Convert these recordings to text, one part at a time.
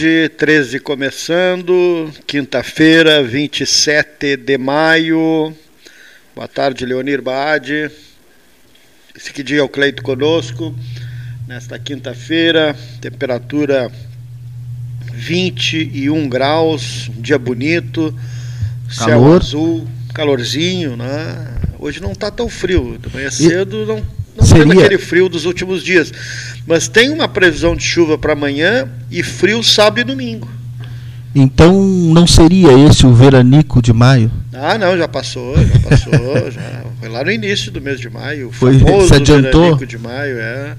Tarde, 13 começando, quinta-feira, 27 de maio. Boa tarde, Leonir Baade. Esse que dia é o Cleito conosco. Nesta quinta-feira, temperatura 21 graus, um dia bonito, Calor. céu azul, calorzinho, né? Hoje não está tão frio, de manhã cedo não, não Seria... aquele frio dos últimos dias. Mas tem uma previsão de chuva para amanhã e frio sábado e domingo. Então não seria esse o veranico de maio? Ah, não, já passou, já passou, já foi lá no início do mês de maio, o foi, famoso se adiantou? veranico de maio, é.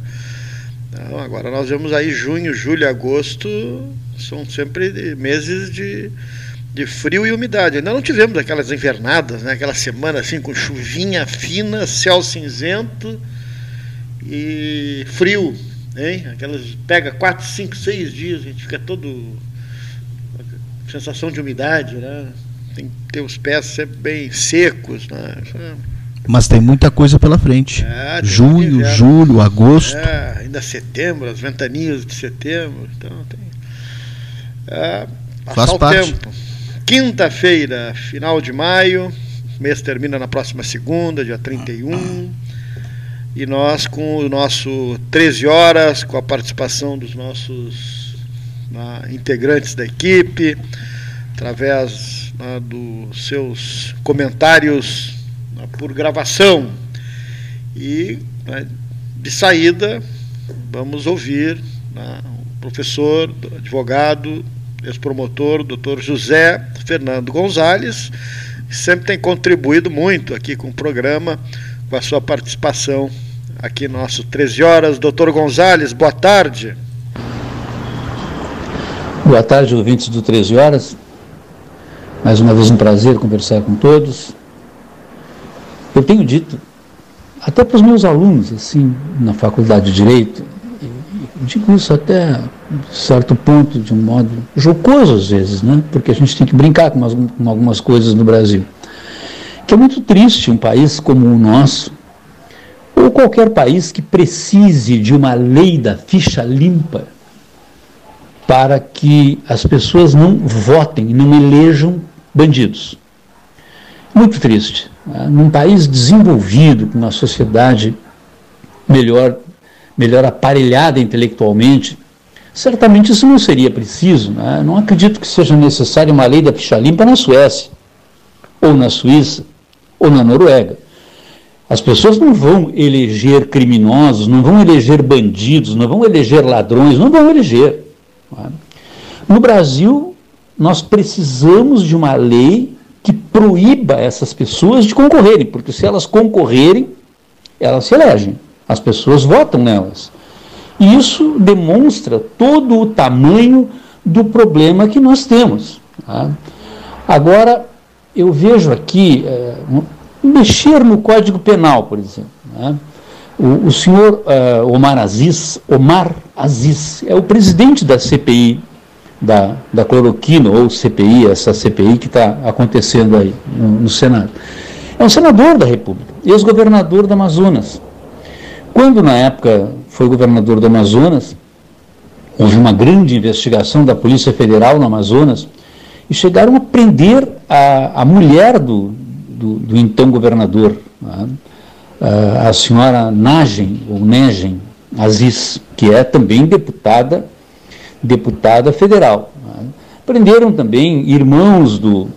Não, agora nós vemos aí junho, julho, agosto, são sempre meses de, de frio e umidade. Ainda não tivemos aquelas invernadas, né? aquela semana assim com chuvinha fina, céu cinzento e frio. Hein? Aquelas pega 4, 5, 6 dias, a gente fica todo sensação de umidade, né? Tem que ter os pés sempre bem secos, né? Mas tem muita coisa pela frente. É, Junho, julho, agosto. É, ainda setembro, as ventanias de setembro. Então tem. É, Faz parte. tempo. Quinta-feira, final de maio. O mês termina na próxima segunda, dia 31. E nós, com o nosso 13 horas, com a participação dos nossos né, integrantes da equipe, através né, dos seus comentários né, por gravação. E né, de saída, vamos ouvir né, o professor, advogado, ex-promotor, doutor José Fernando Gonzalez, que sempre tem contribuído muito aqui com o programa com a sua participação aqui no nosso 13 horas. Doutor Gonzalez, boa tarde. Boa tarde, ouvintes do 13 horas. Mais uma vez um prazer conversar com todos. Eu tenho dito, até para os meus alunos, assim, na faculdade de Direito, digo isso até certo ponto, de um modo jocoso às vezes, né? porque a gente tem que brincar com algumas coisas no Brasil que é muito triste um país como o nosso, ou qualquer país que precise de uma lei da ficha limpa para que as pessoas não votem, não elejam bandidos. Muito triste. Né? Num país desenvolvido, com uma sociedade melhor, melhor aparelhada intelectualmente, certamente isso não seria preciso. Né? Não acredito que seja necessária uma lei da ficha limpa na Suécia ou na Suíça ou na Noruega. As pessoas não vão eleger criminosos, não vão eleger bandidos, não vão eleger ladrões, não vão eleger. No Brasil, nós precisamos de uma lei que proíba essas pessoas de concorrerem, porque se elas concorrerem, elas se elegem, as pessoas votam nelas. E isso demonstra todo o tamanho do problema que nós temos. Tá? Agora, eu vejo aqui é, mexer no Código Penal, por exemplo. Né? O, o, senhor uh, Omar Aziz, Omar Aziz, é o presidente da CPI da, da cloroquina, ou CPI, essa CPI que está acontecendo aí no, no, Senado. É um senador da República, ex-governador do Amazonas. Quando, na época, foi governador do Amazonas, houve uma grande investigação da Polícia Federal no Amazonas e chegaram a prender a, a mulher do, do, do então governador, né? a senhora Nagem, ou Negen Aziz, que é também deputada, deputada federal. Né? Prenderam também irmãos do,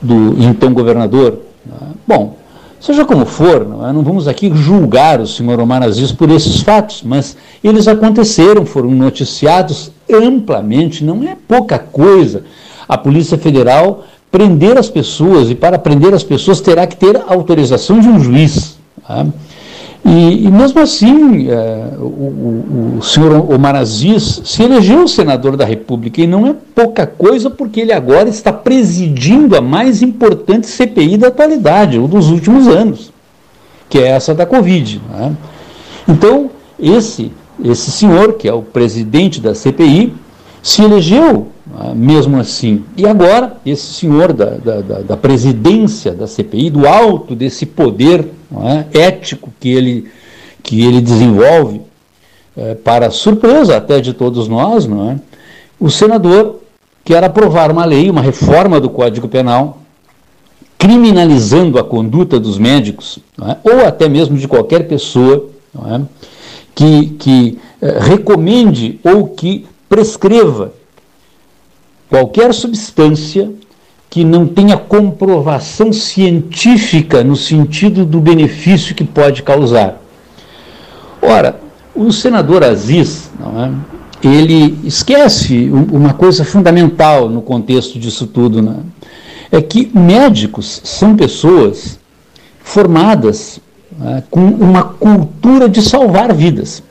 do então governador. Né? Bom, seja como for, é? não, vamos aqui julgar o senhor Omar Aziz por esses fatos, mas eles aconteceram, foram noticiados amplamente, não é pouca coisa a Polícia Federal prender as pessoas, e para prender as pessoas terá que ter autorização de um juiz. Tá? E, e, mesmo assim, é, o, o, o, senhor Omar Aziz se elegeu senador da República, e não é pouca coisa, porque ele agora está presidindo a mais importante CPI da atualidade, ou dos últimos anos, que é essa da Covid. Né? Então, esse, esse senhor, que é o presidente da CPI, se elegeu mesmo assim. E agora, esse senhor da, da, da presidência da CPI, do alto desse poder é, ético que ele, que ele desenvolve, é, para surpresa até de todos nós, é? o senador quer aprovar uma lei, uma reforma do Código Penal, criminalizando a conduta dos médicos, é? ou até mesmo de qualquer pessoa é? que, que eh, recomende ou que prescreva qualquer substância que não tenha comprovação científica no sentido do benefício que pode causar. Ora, o senador Aziz, é? ele esquece uma coisa fundamental no contexto disso tudo, né? é que médicos são pessoas formadas é? com uma cultura de salvar vidas.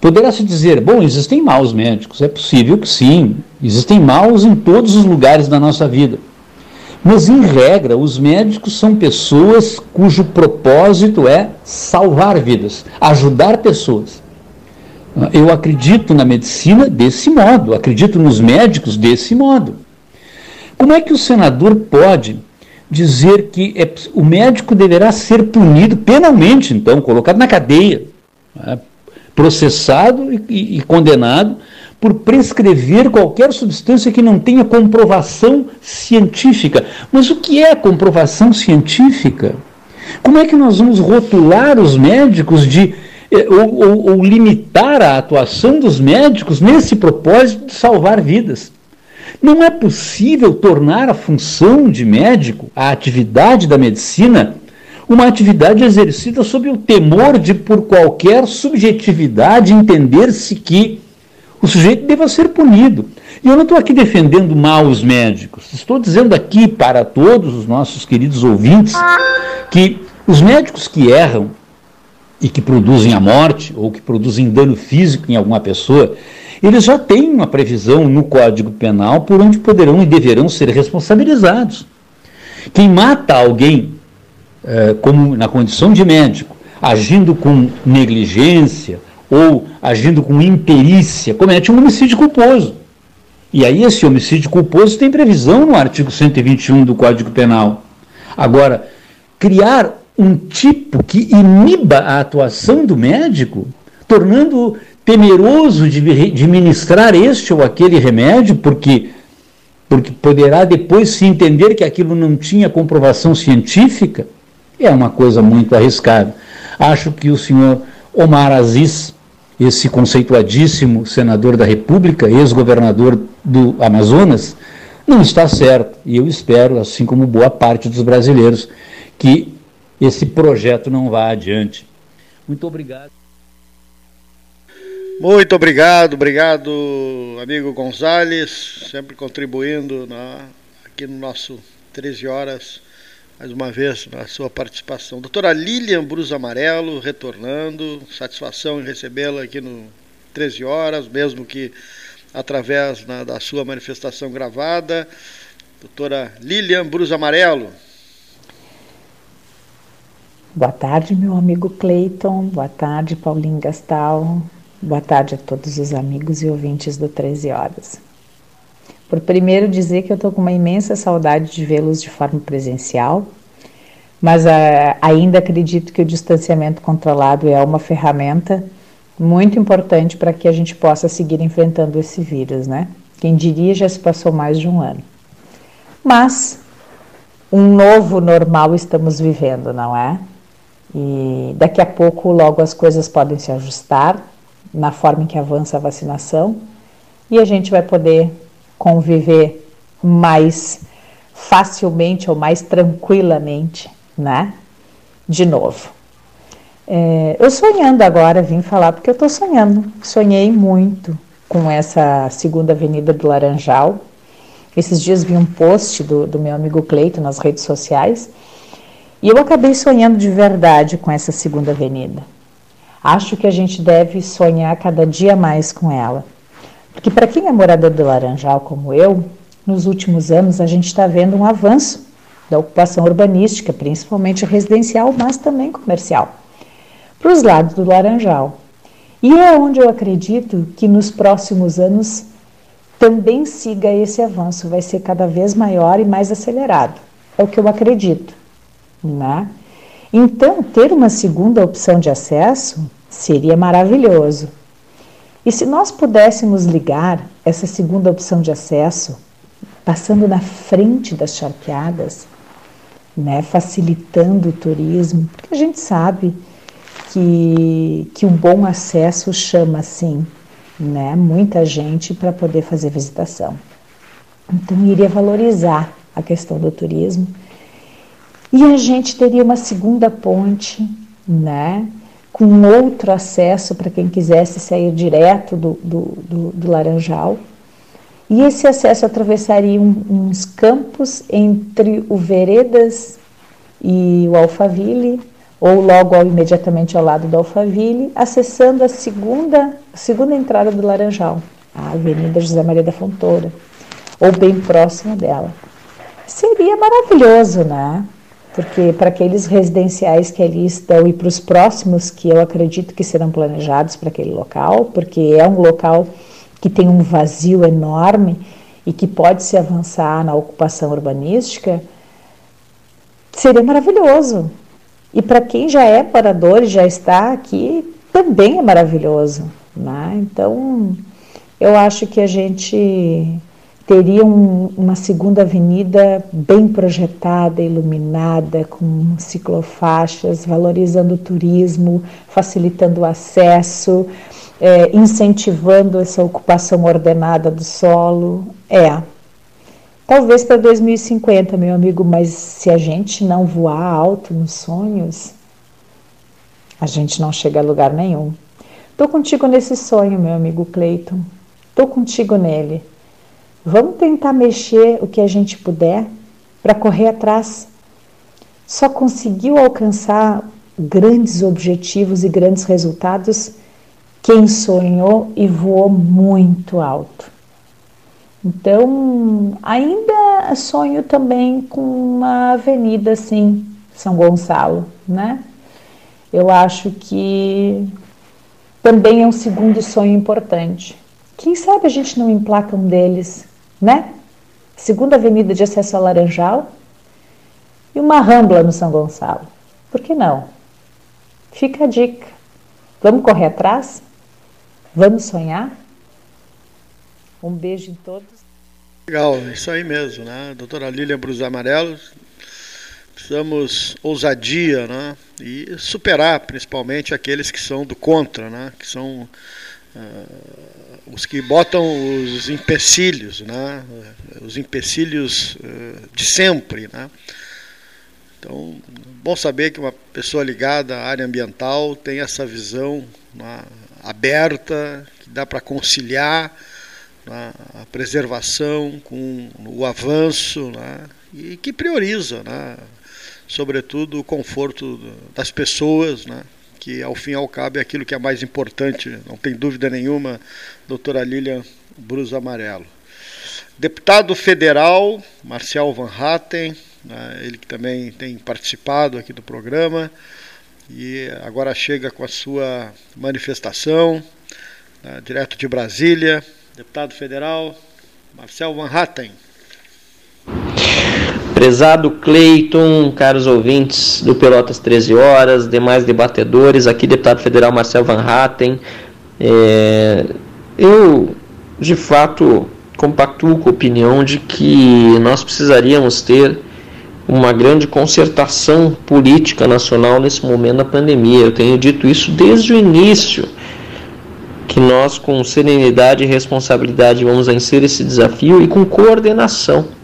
Poderá se dizer, bom, existem maus médicos. É possível que sim, existem maus em todos os lugares da nossa vida. Mas, em regra, os médicos são pessoas cujo propósito é salvar vidas, ajudar pessoas. Eu acredito na medicina desse modo, acredito nos médicos desse modo. Como é que o senador pode dizer que é, o médico deverá ser punido penalmente, então, colocado na cadeia, né, processado e, e condenado por prescrever qualquer substância que não tenha comprovação científica. Mas o que é comprovação científica? Como é que nós vamos rotular os médicos de eh, ou, ou, ou, limitar a atuação dos médicos nesse propósito de salvar vidas? Não é possível tornar a função de médico, a atividade da medicina, uma atividade exercida sob o temor de, por qualquer subjetividade, entender-se que o sujeito deva ser punido. E eu não estou aqui defendendo maus médicos, estou dizendo aqui para todos os nossos queridos ouvintes que os médicos que erram e que produzem a morte ou que produzem dano físico em alguma pessoa, eles já têm uma previsão no Código Penal por onde poderão e deverão ser responsabilizados. Quem mata alguém eh, como na condição de médico, agindo com negligência ou agindo com imperícia, comete um homicídio culposo. E aí esse homicídio culposo tem previsão no artigo 121 do Código Penal. Agora, criar um tipo que iniba a atuação do médico, tornando temeroso de, de ministrar este ou aquele remédio, porque porque poderá depois se entender que aquilo não tinha comprovação científica, é uma coisa muito arriscada. Acho que o senhor Omar Aziz, esse conceituadíssimo senador da República, ex-governador do Amazonas, não está certo. E eu espero, assim como boa parte dos brasileiros, que esse projeto não vá adiante. Muito obrigado. Muito obrigado, obrigado, amigo Gonzales, sempre contribuindo na, aqui no nosso 13 horas mais uma vez na sua participação. Doutora Lilian Brus Amarelo, retornando, satisfação em recebê-la aqui no 13 horas, mesmo que através na, da sua manifestação gravada. Doutora Lilian Brus Amarelo. Boa tarde, meu amigo Cleiton. Boa tarde, Paulinho Gastal. Boa tarde a todos os amigos e ouvintes do 13 Horas. Por primeiro dizer que eu estou com uma imensa saudade de vê-los de forma presencial, mas uh, ainda acredito que o distanciamento controlado é uma ferramenta muito importante para que a gente possa seguir enfrentando esse vírus, né? Quem diria já se passou mais de um ano. Mas um novo normal estamos vivendo, não é? E daqui a pouco, logo as coisas podem se ajustar na forma em que avança a vacinação e a gente vai poder conviver mais facilmente ou mais tranquilamente, né? De novo. É, eu sonhando agora, vim falar porque eu estou sonhando. Sonhei muito com essa segunda avenida do Laranjal. Esses dias vi um post do, do meu amigo Cleito nas redes sociais e eu acabei sonhando de verdade com essa segunda avenida. Acho que a gente deve sonhar cada dia mais com ela. Porque para quem é morador do Laranjal como eu, nos últimos anos a gente está vendo um avanço da ocupação urbanística, principalmente residencial, mas também comercial, para os lados do Laranjal. E é onde eu acredito que nos próximos anos também siga esse avanço, vai ser cada vez maior e mais acelerado. É o que eu acredito. Né? Então, ter uma segunda opção de acesso seria maravilhoso. E se nós pudéssemos ligar essa segunda opção de acesso, passando na frente das charqueadas, né, facilitando o turismo, porque a gente sabe que, que um bom acesso chama, sim, né, muita gente para poder fazer visitação. Então, iria valorizar a questão do turismo. E a gente teria uma segunda ponte, né, com outro acesso para quem quisesse sair direto do, do, do, do Laranjal. E esse acesso atravessaria um, uns campos entre o Veredas e o Alphaville, ou logo ao, imediatamente ao lado do Alphaville, acessando a segunda, a segunda entrada do Laranjal, a Avenida José Maria da Fontoura, ou bem próximo dela. Seria maravilhoso, né? Porque para aqueles residenciais que ali estão e para os próximos que eu acredito que serão planejados para aquele local, porque é um local que tem um vazio enorme e que pode se avançar na ocupação urbanística, seria maravilhoso. E para quem já é morador e já está aqui, também é maravilhoso. Né? Então, eu acho que a gente teria um, uma segunda avenida bem projetada, iluminada, com ciclofaixas, valorizando o turismo, facilitando o acesso, é, incentivando essa ocupação ordenada do solo. É, Talvez para 2050, meu amigo, mas se a gente não voar alto nos sonhos, a gente não chega a lugar nenhum. Estou contigo nesse sonho, meu amigo Cleiton. Estou contigo nele. Vamos tentar mexer o que a gente puder para correr atrás. Só conseguiu alcançar grandes objetivos e grandes resultados quem sonhou e voou muito alto. Então, ainda sonho também com uma avenida assim, São Gonçalo, né? Eu acho que também é um segundo sonho importante. Quem sabe a gente não emplaca um deles, né? Segunda avenida de acesso ao Laranjal e uma rambla no São Gonçalo. Por que não? Fica a dica. Vamos correr atrás? Vamos sonhar? Um beijo em todos. Legal, isso aí mesmo, né? Doutora Lília Brus Amarelos, precisamos ousadia, né? E superar principalmente aqueles que são do contra, né? Que são uh, os que botam os empecilhos, né? Os empecilhos uh, de sempre, né? Então, bom saber que uma pessoa ligada à área ambiental tem essa visão né, aberta, que dá para conciliar né, a preservação com o avanço né, e que prioriza, né, sobretudo, o conforto das pessoas, né, que ao fim e ao cabo é aquilo que é mais importante, não tem dúvida nenhuma, doutora Lilian Brus Amarelo. Deputado federal, Marcial Van Hatten, né, ele que também tem participado aqui do programa, e agora chega com a sua manifestação, né, direto de Brasília, Deputado federal Marcel Van Hatten. Prezado Cleiton, caros ouvintes do Pelotas 13 Horas, demais debatedores, aqui deputado federal Marcel Van Hatten. É, eu, de fato, compactuo com a opinião de que nós precisaríamos ter uma grande concertação política nacional nesse momento da pandemia. Eu tenho dito isso desde o início que nós, com serenidade e responsabilidade, vamos vencer esse desafio e com coordenação.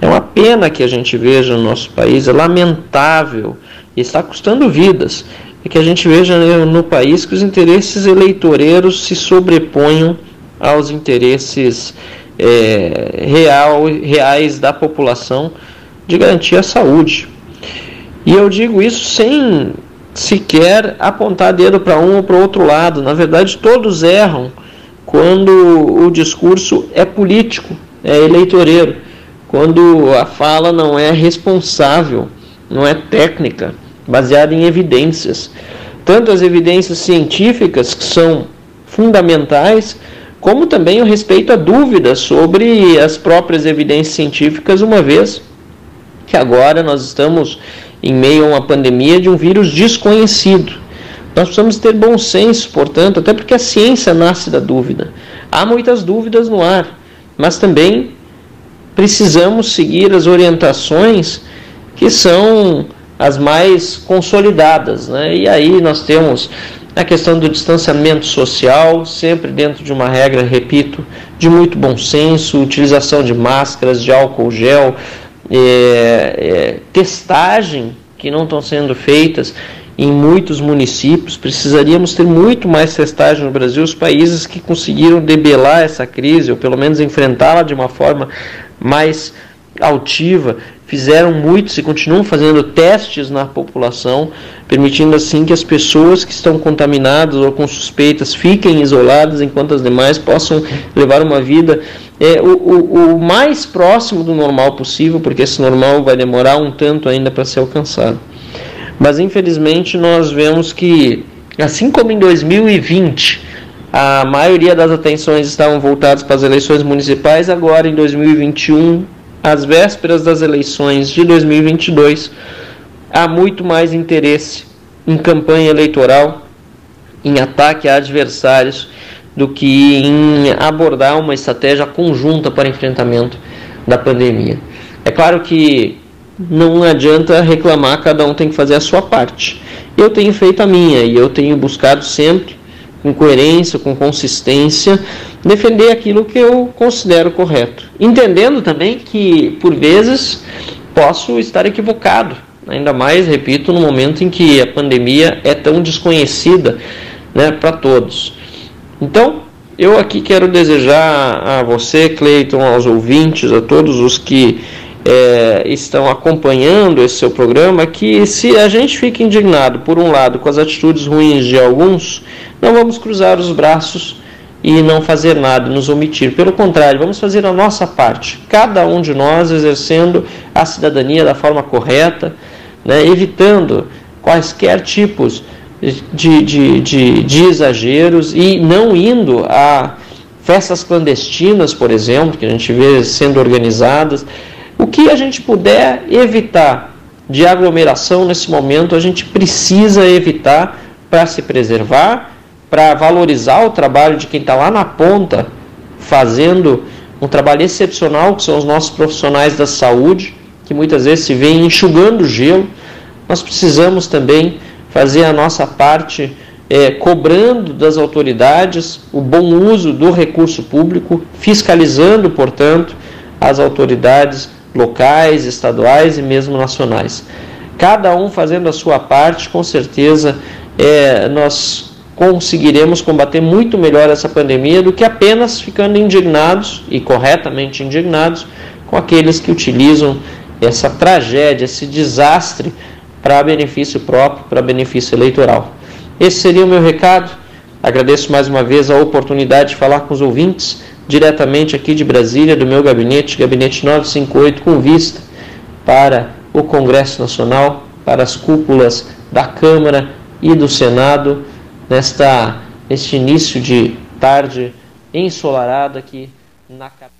É uma pena que a gente veja no nosso país, é lamentável, e está custando vidas, é que a gente veja no país que os interesses eleitoreiros se sobreponham aos interesses é, real, reais da população de garantir a saúde. E eu digo isso sem sequer apontar dedo para um ou para o outro lado. Na verdade, todos erram quando o discurso é político, é eleitoreiro, quando a fala não é responsável, não é técnica, baseada em evidências. Tanto as evidências científicas, que são fundamentais, como também o respeito a dúvidas sobre as próprias evidências científicas, uma vez que agora nós estamos em meio a uma pandemia de um vírus desconhecido. Nós precisamos ter bom senso, portanto, até porque a ciência nasce da dúvida. há muitas dúvidas no ar, mas também precisamos seguir as orientações que são as mais consolidadas. Né? E aí nós temos a questão do distanciamento social, sempre dentro de uma regra, repito, de muito bom senso, utilização de máscaras, de álcool gel, é, é, testagem que não estão sendo feitas em muitos municípios. Precisaríamos ter muito mais testagem no Brasil. Os países que conseguiram debelar essa crise, ou pelo menos enfrentá-la de uma forma mais altiva, fizeram muitos e continuam fazendo testes na população, permitindo assim que as pessoas que estão contaminadas ou com suspeitas fiquem isoladas enquanto as demais possam levar uma vida é, o, o, o mais próximo do normal possível, porque esse normal vai demorar um tanto ainda para ser alcançado. Mas infelizmente nós vemos que, assim como em 2020, a maioria das atenções estavam voltadas para as eleições municipais, agora em 2021 às vésperas das eleições de 2022, há muito mais interesse em campanha eleitoral, em ataque a adversários, do que em abordar uma estratégia conjunta para enfrentamento da pandemia. É claro que não adianta reclamar, cada um tem que fazer a sua parte. Eu tenho feito a minha e eu tenho buscado sempre, com coerência, com consistência, defender aquilo que eu considero correto. Entendendo também que, por vezes, posso estar equivocado, ainda mais, repito, no momento em que a pandemia é tão desconhecida né, para todos. Então, eu aqui quero desejar a você, Cleiton, aos ouvintes, a todos os que é, estão acompanhando esse seu programa, que se a gente fica indignado, por um lado, com as atitudes ruins de alguns, não vamos cruzar os braços e não fazer nada, nos omitir. Pelo contrário, vamos fazer a nossa parte, cada um de nós exercendo a cidadania da forma correta, né, evitando quaisquer tipos de, de, de, de exageros e não indo a festas clandestinas, por exemplo, que a gente vê sendo organizadas. O que a gente puder evitar de aglomeração nesse momento, a gente precisa evitar para se preservar para valorizar o trabalho de quem está lá na ponta, fazendo um trabalho excepcional, que são os nossos profissionais da saúde, que muitas vezes se vêem enxugando gelo. Nós precisamos também fazer a nossa parte é, cobrando das autoridades o bom uso do recurso público, fiscalizando, portanto, as autoridades locais, estaduais e mesmo nacionais. Cada um fazendo a sua parte, com certeza é, nós conseguiremos combater muito melhor essa pandemia do que apenas ficando indignados e corretamente indignados com aqueles que utilizam essa tragédia, esse desastre para benefício próprio, para benefício eleitoral. Esse seria o meu recado. Agradeço mais uma vez a oportunidade de falar com os ouvintes diretamente aqui de Brasília, do meu gabinete, gabinete 958, com vista para o Congresso Nacional, para as cúpulas da Câmara e do Senado nesta este início de tarde ensolarada aqui na capital.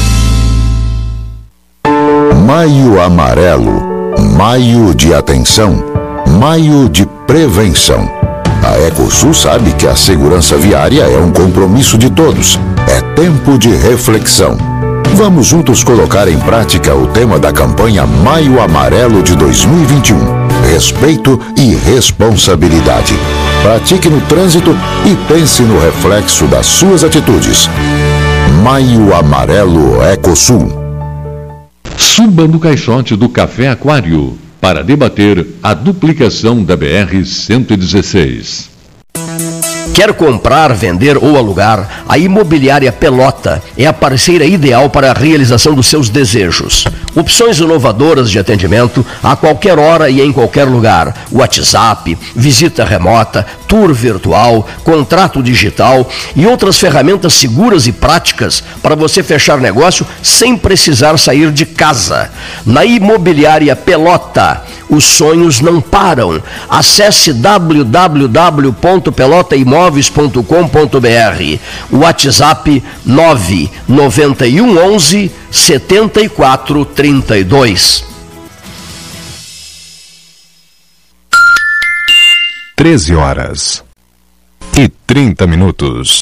Maio Amarelo, Maio de Atenção, Maio de Prevenção. A Ecosul sabe que a segurança viária é um compromisso de todos. É tempo de reflexão. Vamos juntos colocar em prática o tema da campanha Maio Amarelo de 2021. Respeito e responsabilidade. Pratique no trânsito e pense no reflexo das suas atitudes. Maio Amarelo Ecosul. Suba no caixote do Café Aquário para debater a duplicação da BR-116. Quer comprar, vender ou alugar? A Imobiliária Pelota é a parceira ideal para a realização dos seus desejos. Opções inovadoras de atendimento a qualquer hora e em qualquer lugar. WhatsApp, visita remota, tour virtual, contrato digital e outras ferramentas seguras e práticas para você fechar negócio sem precisar sair de casa. Na Imobiliária Pelota, os sonhos não param. Acesse www.pelotaimóveis.com.br. WhatsApp 991 11 7432. 13 horas e 30 minutos.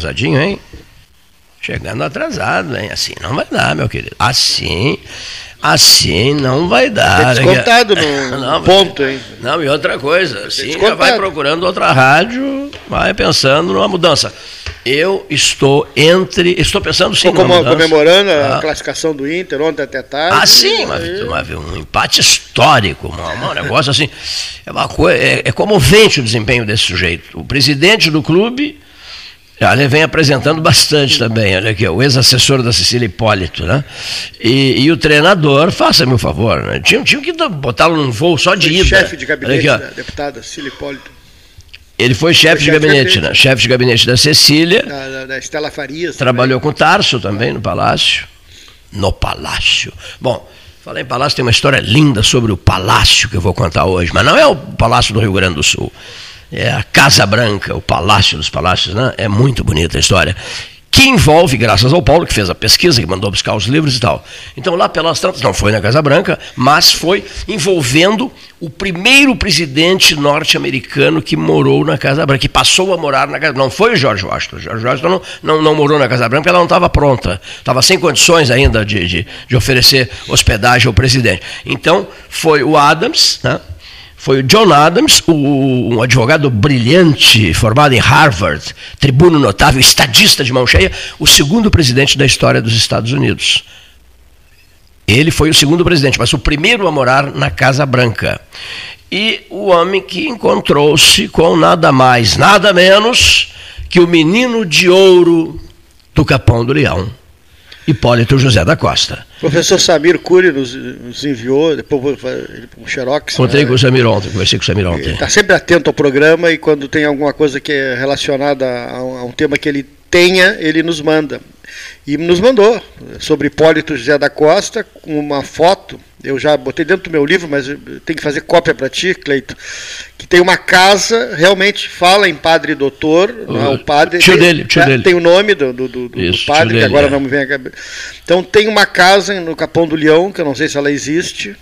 Atrasadinho, hein? Chegando atrasado, hein? Assim não vai dar, meu querido. Assim, assim não vai dar. Tem descontado no não, ponto, hein? Não, e outra coisa, assim já vai procurando outra rádio, vai pensando numa mudança. Eu estou entre. Estou pensando sim. Como, comemorando a ah. classificação do Inter ontem até tarde. Ah, sim, mas, um empate histórico, um, um negócio assim. É, uma coisa, é, é comovente o desempenho desse sujeito. O presidente do clube ele vem apresentando bastante também, olha aqui, o ex-assessor da Cecília Hipólito, né? E, e o treinador, faça-me o favor, né? tinha, tinha que botá-lo num voo só de ida. chefe de gabinete aqui, da deputada Cecília Hipólito. Ele foi chefe de gabinete, né? Chefe de gabinete da Cecília. Da, da, da Estela Farias. Trabalhou também. com Tarso também no Palácio. No Palácio. Bom, falar em Palácio, tem uma história linda sobre o Palácio que eu vou contar hoje, mas não é o Palácio do Rio Grande do Sul é a Casa Branca, o Palácio dos Palácios, né? É muito bonita a história. que envolve, graças ao Paulo, que fez a pesquisa, que mandou buscar os livros e tal. Então, lá pelas tantas, não foi na Casa Branca, mas foi envolvendo o primeiro presidente norte-americano que morou na Casa Branca, que passou a morar na Casa Branca. Não foi o George Washington. O George Washington não, não, não morou na Casa Branca ela não estava pronta. Estava sem condições ainda de, de, de oferecer hospedagem ao presidente. Então, foi o Adams, né? Foi o John Adams, o, um advogado brilhante, formado em Harvard, tribuno notável, estadista de mão cheia, o segundo presidente da história dos Estados Unidos. Ele foi o segundo presidente, mas o primeiro a morar na Casa Branca. E o homem que encontrou-se com nada mais, nada menos que o menino de ouro do Capão do Leão. Hipólito José da Costa. Professor Samir Cury nos, nos enviou, depois um xerox. Encontrei né? com o Samir ontem, conversei com o Samir ontem. Está sempre atento ao programa e quando tem alguma coisa que é relacionada a um, a um tema que ele tenha, ele nos manda. E nos mandou sobre Hipólito José da Costa, com uma foto. Eu já botei dentro do meu livro, mas tem que fazer cópia para ti, Cleito. Que tem uma casa, realmente fala em padre doutor. O, né, o padre. Tio tem, dele, tio né, dele. Tem o nome do, do, do, Isso, do padre, que agora é. não me vem a cabeça. Então tem uma casa no Capão do Leão, que eu não sei se ela existe.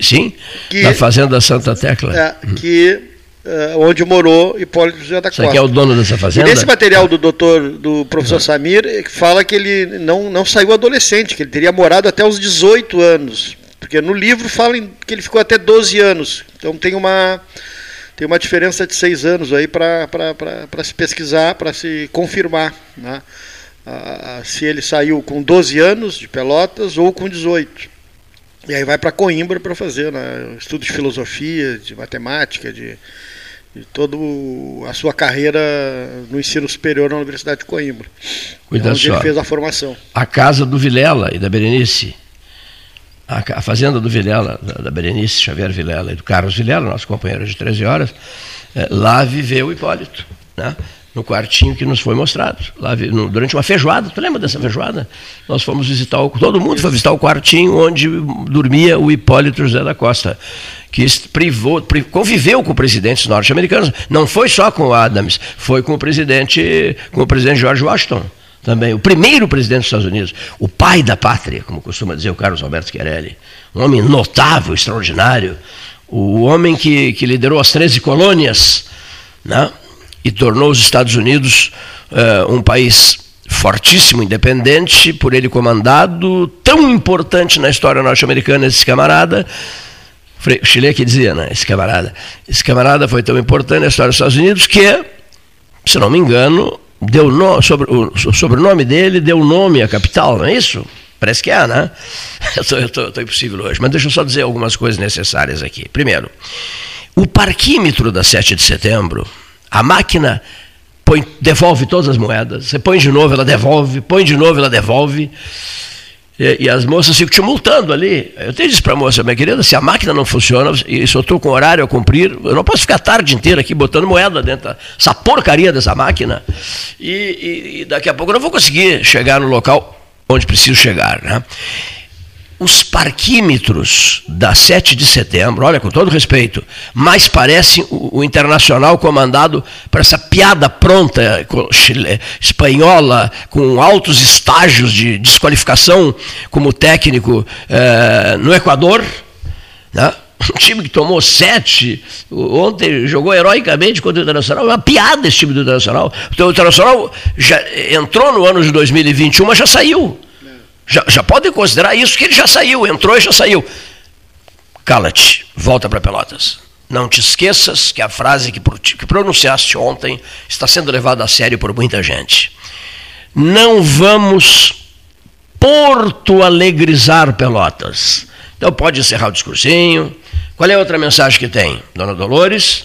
Sim, que, na Fazenda Santa Tecla. É, que Uh, onde morou Hipólito José da Costa. Você é o dono dessa fazenda? E nesse material do doutor, do professor uhum. Samir, fala que ele não, não saiu adolescente, que ele teria morado até os 18 anos. Porque no livro fala que ele ficou até 12 anos. Então tem uma, tem uma diferença de 6 anos aí para se pesquisar, para se confirmar. Né? Se ele saiu com 12 anos de Pelotas ou com 18. E aí vai para Coimbra para fazer né, estudo de filosofia, de matemática, de, de toda a sua carreira no ensino superior na Universidade de Coimbra. Cuida onde só. ele fez a formação. A casa do Vilela e da Berenice. A, a fazenda do Vilela, da, da, Berenice Xavier Vilela e do Carlos Vilela, nosso companheiro de 13 horas, é, lá viveu o Hipólito. Né? no quartinho que nos foi mostrado, lá durante uma feijoada. Tu lembra dessa feijoada? Nós fomos visitar, o, todo mundo foi visitar o quartinho onde dormia o Hipólito José da Costa, que privou, conviveu com presidentes norte-americanos. Não foi só com o Adams, foi com o presidente, com o presidente George Washington também, o primeiro presidente dos Estados Unidos, o pai da pátria, como costuma dizer o Carlos Alberto Chiarelli, um homem notável, extraordinário, o homem que, que liderou as 13 colônias, né? e tornou os Estados Unidos uh, um país fortíssimo, independente, por ele comandado, tão importante na história norte-americana esse camarada. O Chile que dizia, né? Esse camarada. Esse camarada foi tão importante na história dos Estados Unidos que, se não me engano, deu no, sobre, o sobrenome dele deu nome à capital, não é isso? Parece que é, né? Eu estou impossível hoje, mas deixa eu só dizer algumas coisas necessárias aqui. Primeiro, o parquímetro da 7 de setembro, a máquina põe, devolve todas as moedas. Você põe de novo, ela devolve, põe de novo, ela devolve. E, e as moças ficam te multando ali. Eu tenho dito para a moça, minha querida, se a máquina não funciona, e eu estou com horário a cumprir, eu não posso ficar a tarde inteira aqui botando moeda dentro dessa porcaria dessa máquina. E, e, e daqui a pouco eu não vou conseguir chegar no local onde preciso chegar. Né? Os parquímetros da 7 de setembro, olha, com todo respeito, mais parecem o, o internacional comandado por essa piada pronta chile, espanhola, com altos estágios de desqualificação como técnico eh, no Equador. Né? Um time que tomou sete, ontem jogou heroicamente contra o Internacional, é uma piada esse time do Internacional. O Internacional já entrou no ano de 2021, mas já saiu. Já, já podem considerar isso que ele já saiu, entrou e já saiu. Cala-te, volta para Pelotas. Não te esqueças que a frase que, que pronunciaste ontem está sendo levada a sério por muita gente. Não vamos Porto Alegrizar Pelotas. Então pode encerrar o discursinho. Qual é a outra mensagem que tem? Dona Dolores,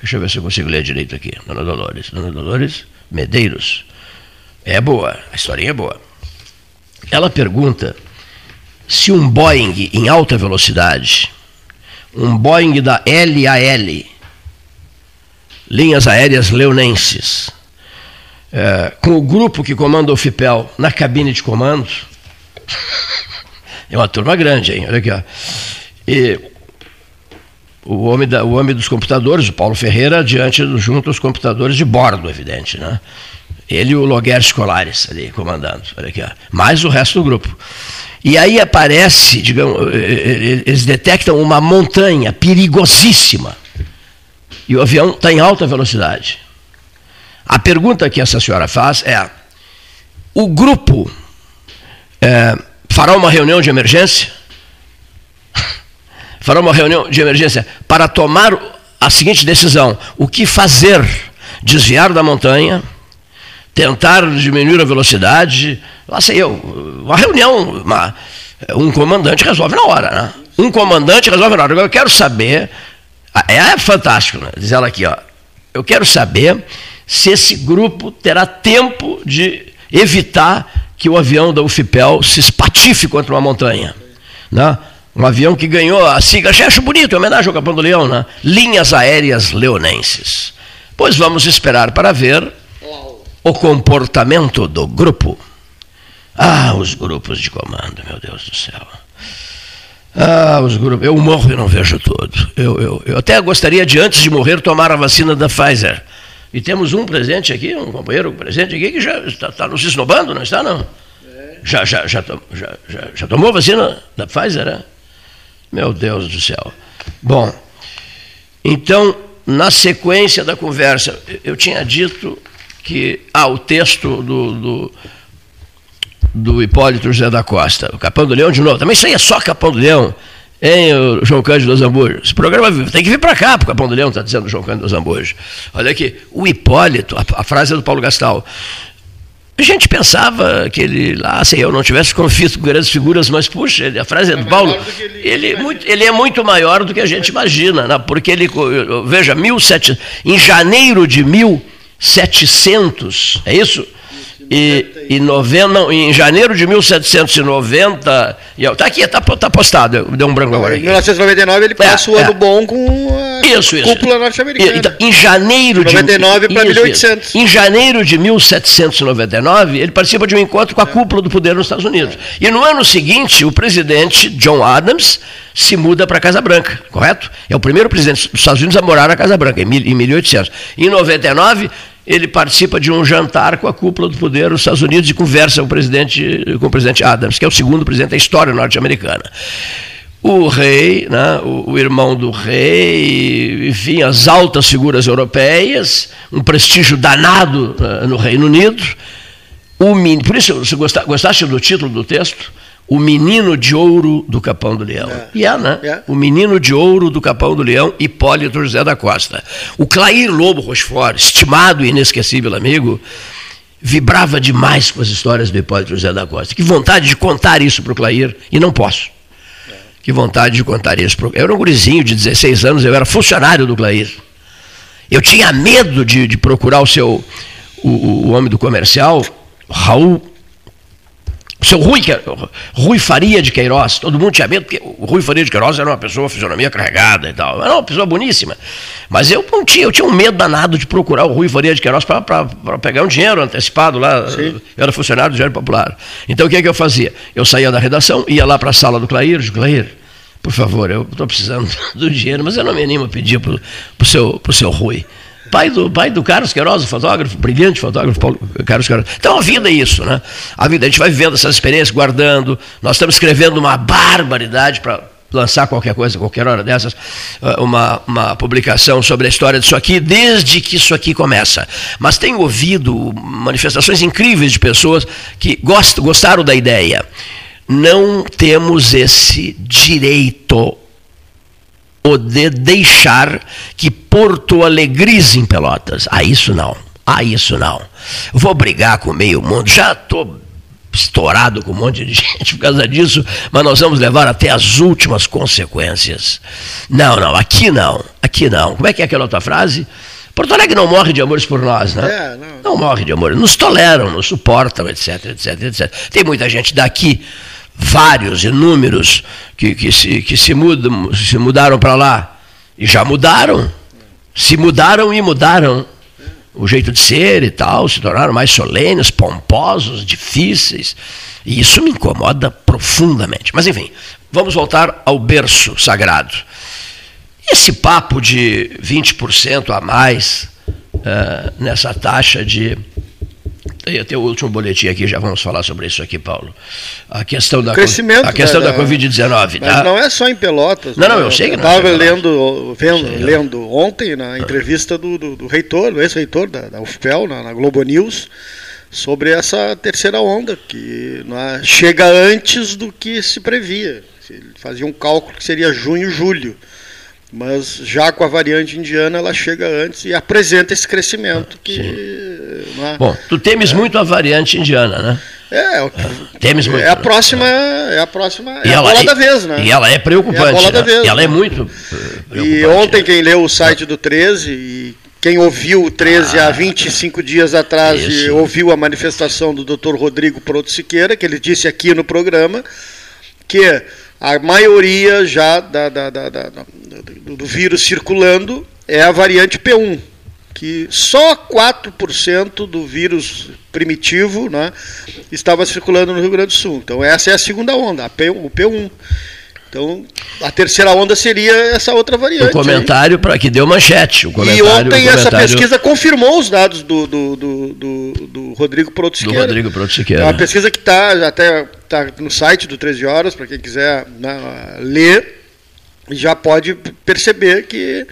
deixa eu ver se eu consigo ler direito aqui. Dona Dolores, Dona Dolores Medeiros. É boa, a historinha é boa. Ela pergunta se um Boeing em alta velocidade, um Boeing da LAL, Linhas Aéreas Leonenses, é, com o grupo que comanda o FIPEL na cabine de comando, é uma turma grande, hein? Olha aqui, ó. E o homem, da, o homem dos computadores, o Paulo Ferreira, diante junto aos computadores de bordo, evidente, né? Ele e o Loguer Escolares ali comandando. Olha aqui, ó. Mais o resto do grupo. E aí aparece, digamos, eh, eh, eles detectam uma montanha perigosíssima. E o avião está em alta velocidade. A pergunta que essa senhora faz é: o grupo é, fará uma reunião de emergência? fará uma reunião de emergência para tomar a seguinte decisão: o que fazer? Desviar da montanha, tentar diminuir a velocidade, lá sei eu, uma reunião, uma, um comandante resolve na hora, né? Um comandante resolve na hora. Eu quero saber, é, é fantástico, né? diz ela aqui, ó. Eu quero saber se esse grupo terá tempo de evitar que o avião da UFIPEL se espatife contra uma montanha. Né? Um avião que ganhou a sigla, acho bonito, homenagem ao Capão do Leão, né? Linhas Aéreas Leonenses. Pois vamos esperar para ver o comportamento do grupo. Ah, os grupos de comando, meu Deus do céu. Ah, os grupos. Eu morro e não vejo tudo. Eu, eu, eu até gostaria de, antes de morrer, tomar a vacina da Pfizer. E temos um presente aqui, um companheiro presente aqui, que já está, nos esnobando, não está, não? Já, já, já, já, já, já tomou vacina da Pfizer, né? Meu Deus do céu. Bom, então, na sequência da conversa, eu tinha dito que. Ah, o texto do, do, do Hipólito José da Costa, o Capão do Leão de novo. Também isso aí é só Capão do Leão. Hein, João Cândido dos Ambujos? Esse programa tem que vir para cá, porque o Capão do Leão está dizendo João Cândido dos Ambujos. Olha aqui, o Hipólito, a, a, frase é do Paulo Gastal. A gente pensava que ele lá, sei eu, não tivesse conflito com grandes figuras, mas puxa, ele, a frase é do Paulo. Ele, ele, é muito, ele, é muito maior do que a gente imagina, né? porque ele, veja, 17, em janeiro de 1700, é isso? E, e noventa, não, em janeiro de 1790. Está aqui, está tá postado, deu um branco agora. Em 1999 ele passa é, o ano é. bom com a isso, isso. cúpula norte-americana. Então, em janeiro de 99 para 1800. Em janeiro de 1799, ele participa de um encontro com a cúpula do poder nos Estados Unidos. E no ano seguinte, o presidente John Adams se muda para a Casa Branca, correto? É o primeiro presidente dos Estados Unidos a morar na Casa Branca, em 1800. Em 99, ele participa de um jantar com a cúpula do poder nos Estados Unidos e conversa com o presidente, com o presidente Adams, que é o segundo presidente da história norte-americana. O rei, né, o, o, irmão do rei, enfim, as altas figuras europeias, um prestígio danado uh, no Reino Unido. O, por isso, se gostaste do título do texto, o menino de ouro do Capão do Leão. É. E é, né? É. O menino de ouro do Capão do Leão, Hipólito José da Costa. O Clair Lobo Rochefort, estimado e inesquecível amigo, vibrava demais com as histórias do Hipólito José da Costa. Que vontade de contar isso para o Clair, e não posso. É. Que vontade de contar isso. Pro... Eu era um gurizinho de 16 anos, eu era funcionário do Clair. Eu tinha medo de, de procurar o seu, o, o homem do comercial, Raul seu Rui, Rui Faria de Queiroz, todo mundo tinha medo, porque o Rui Faria de Queiroz era uma pessoa, fisionomia carregada e tal. Era uma pessoa boníssima. Mas eu não tinha, eu tinha um medo danado de procurar o Rui Faria de Queiroz para pegar um dinheiro antecipado lá. Sim. Eu era funcionário do Dinheiro Popular. Então o que, é que eu fazia? Eu saía da redação, ia lá para a sala do Clair, de Clair, por favor, eu estou precisando do dinheiro, mas eu não me animo a pedir para o seu, pro seu Rui pai do, pai do Carlos Queiroz, fotógrafo, brilhante fotógrafo, Paulo, Carlos Queiroz. Então a vida é isso, né? A vida, a gente vai vivendo essas experiências, guardando. Nós estamos escrevendo uma barbaridade para lançar qualquer coisa, qualquer hora dessas, ah, uma, uma publicação sobre a história disso aqui, desde que isso aqui começa. Mas tenho ouvido manifestações incríveis de pessoas que gost, gostaram da ideia. Não temos esse direito o de deixar que Porto Alegrize em Pelotas. Ah, isso não. Ah, isso não. Vou brigar com meio mundo. Já estou estourado com um monte de gente por causa disso, mas nós vamos levar até as últimas consequências. Não, não, aqui não. Aqui não. Como é que é aquela outra frase? Porto Alegre não morre de amores por nós, né? É, não. não morre de amores. Nos toleram, nos suportam, etc, etc, etc. Tem muita gente daqui vários, inúmeros, que, que, se, que se, mudam, se mudaram para lá. E já mudaram. Se mudaram e mudaram o jeito de ser e tal, se tornaram mais solenes, pomposos, difíceis. E isso me incomoda profundamente. Mas enfim, vamos voltar ao berço sagrado. Esse papo de 20% a mais uh, nessa taxa de Tem o último boletim aqui, já vamos falar sobre isso aqui, Paulo. A questão da crescimento a questão da, da, da Covid-19, Mas tá? não é só em Pelotas. Não, não, eu sei que eu não. é Estava lendo, vendo, lendo ontem na entrevista do, do, do reitor, do ex-reitor da, da UFPEL, na, na Globo News, sobre essa terceira onda, que é, chega antes do que se previa. Ele fazia um cálculo que seria junho, julho. Mas já com a variante indiana, ela chega antes e apresenta esse crescimento que. É? Bom, tu temes é. muito a variante indiana, né? É, temes muito. É a próxima, é a próxima, e é a bola é, da vez, né? E ela é preocupante. É a bola né? da vez. E ela né? é muito. E ontem quem leu o site do 13 e quem ouviu o 13 ah, há 25 dias atrás e ouviu a manifestação do Dr. Rodrigo Proto Siqueira, que ele disse aqui no programa, que a maioria já da, da, da, do, vírus circulando é a variante P1, que só 4% do vírus primitivo né, estava circulando no Rio Grande do Sul. Então essa é a segunda onda, a P, o P1. Então, a terceira onda seria essa outra variante. O comentário para que deu manchete. O e ontem essa pesquisa confirmou os dados do, do, do, do, do Rodrigo Proto Siqueira. Do Rodrigo Proto Siqueira. É uma pesquisa que está até tá no site do 13 Horas, para quem quiser né, ler, já pode perceber que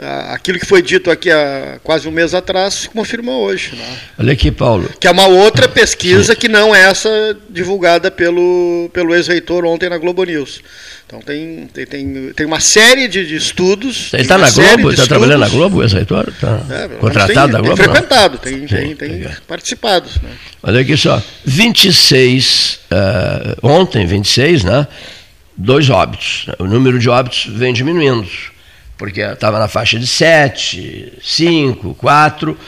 ah, aquilo que foi dito aqui há quase um mês atrás se confirmou hoje. Né? Olha aqui, Paulo. Que é uma outra pesquisa Sim. que não é essa divulgada pelo, pelo ex-reitor ontem na Globo News. Então tem, tem, tem, tem uma série de, de estudos. Ele está na Globo? Está trabalhando na Globo, o ex-reitor? Está é, contratado da Globo? Tem frequentado, tem, tem, tem participado. Né? Olha aqui só, 26, uh, ontem 26, né? Dois óbitos. O número de óbitos vem diminuindo porque estava na faixa de 7, 5, 4,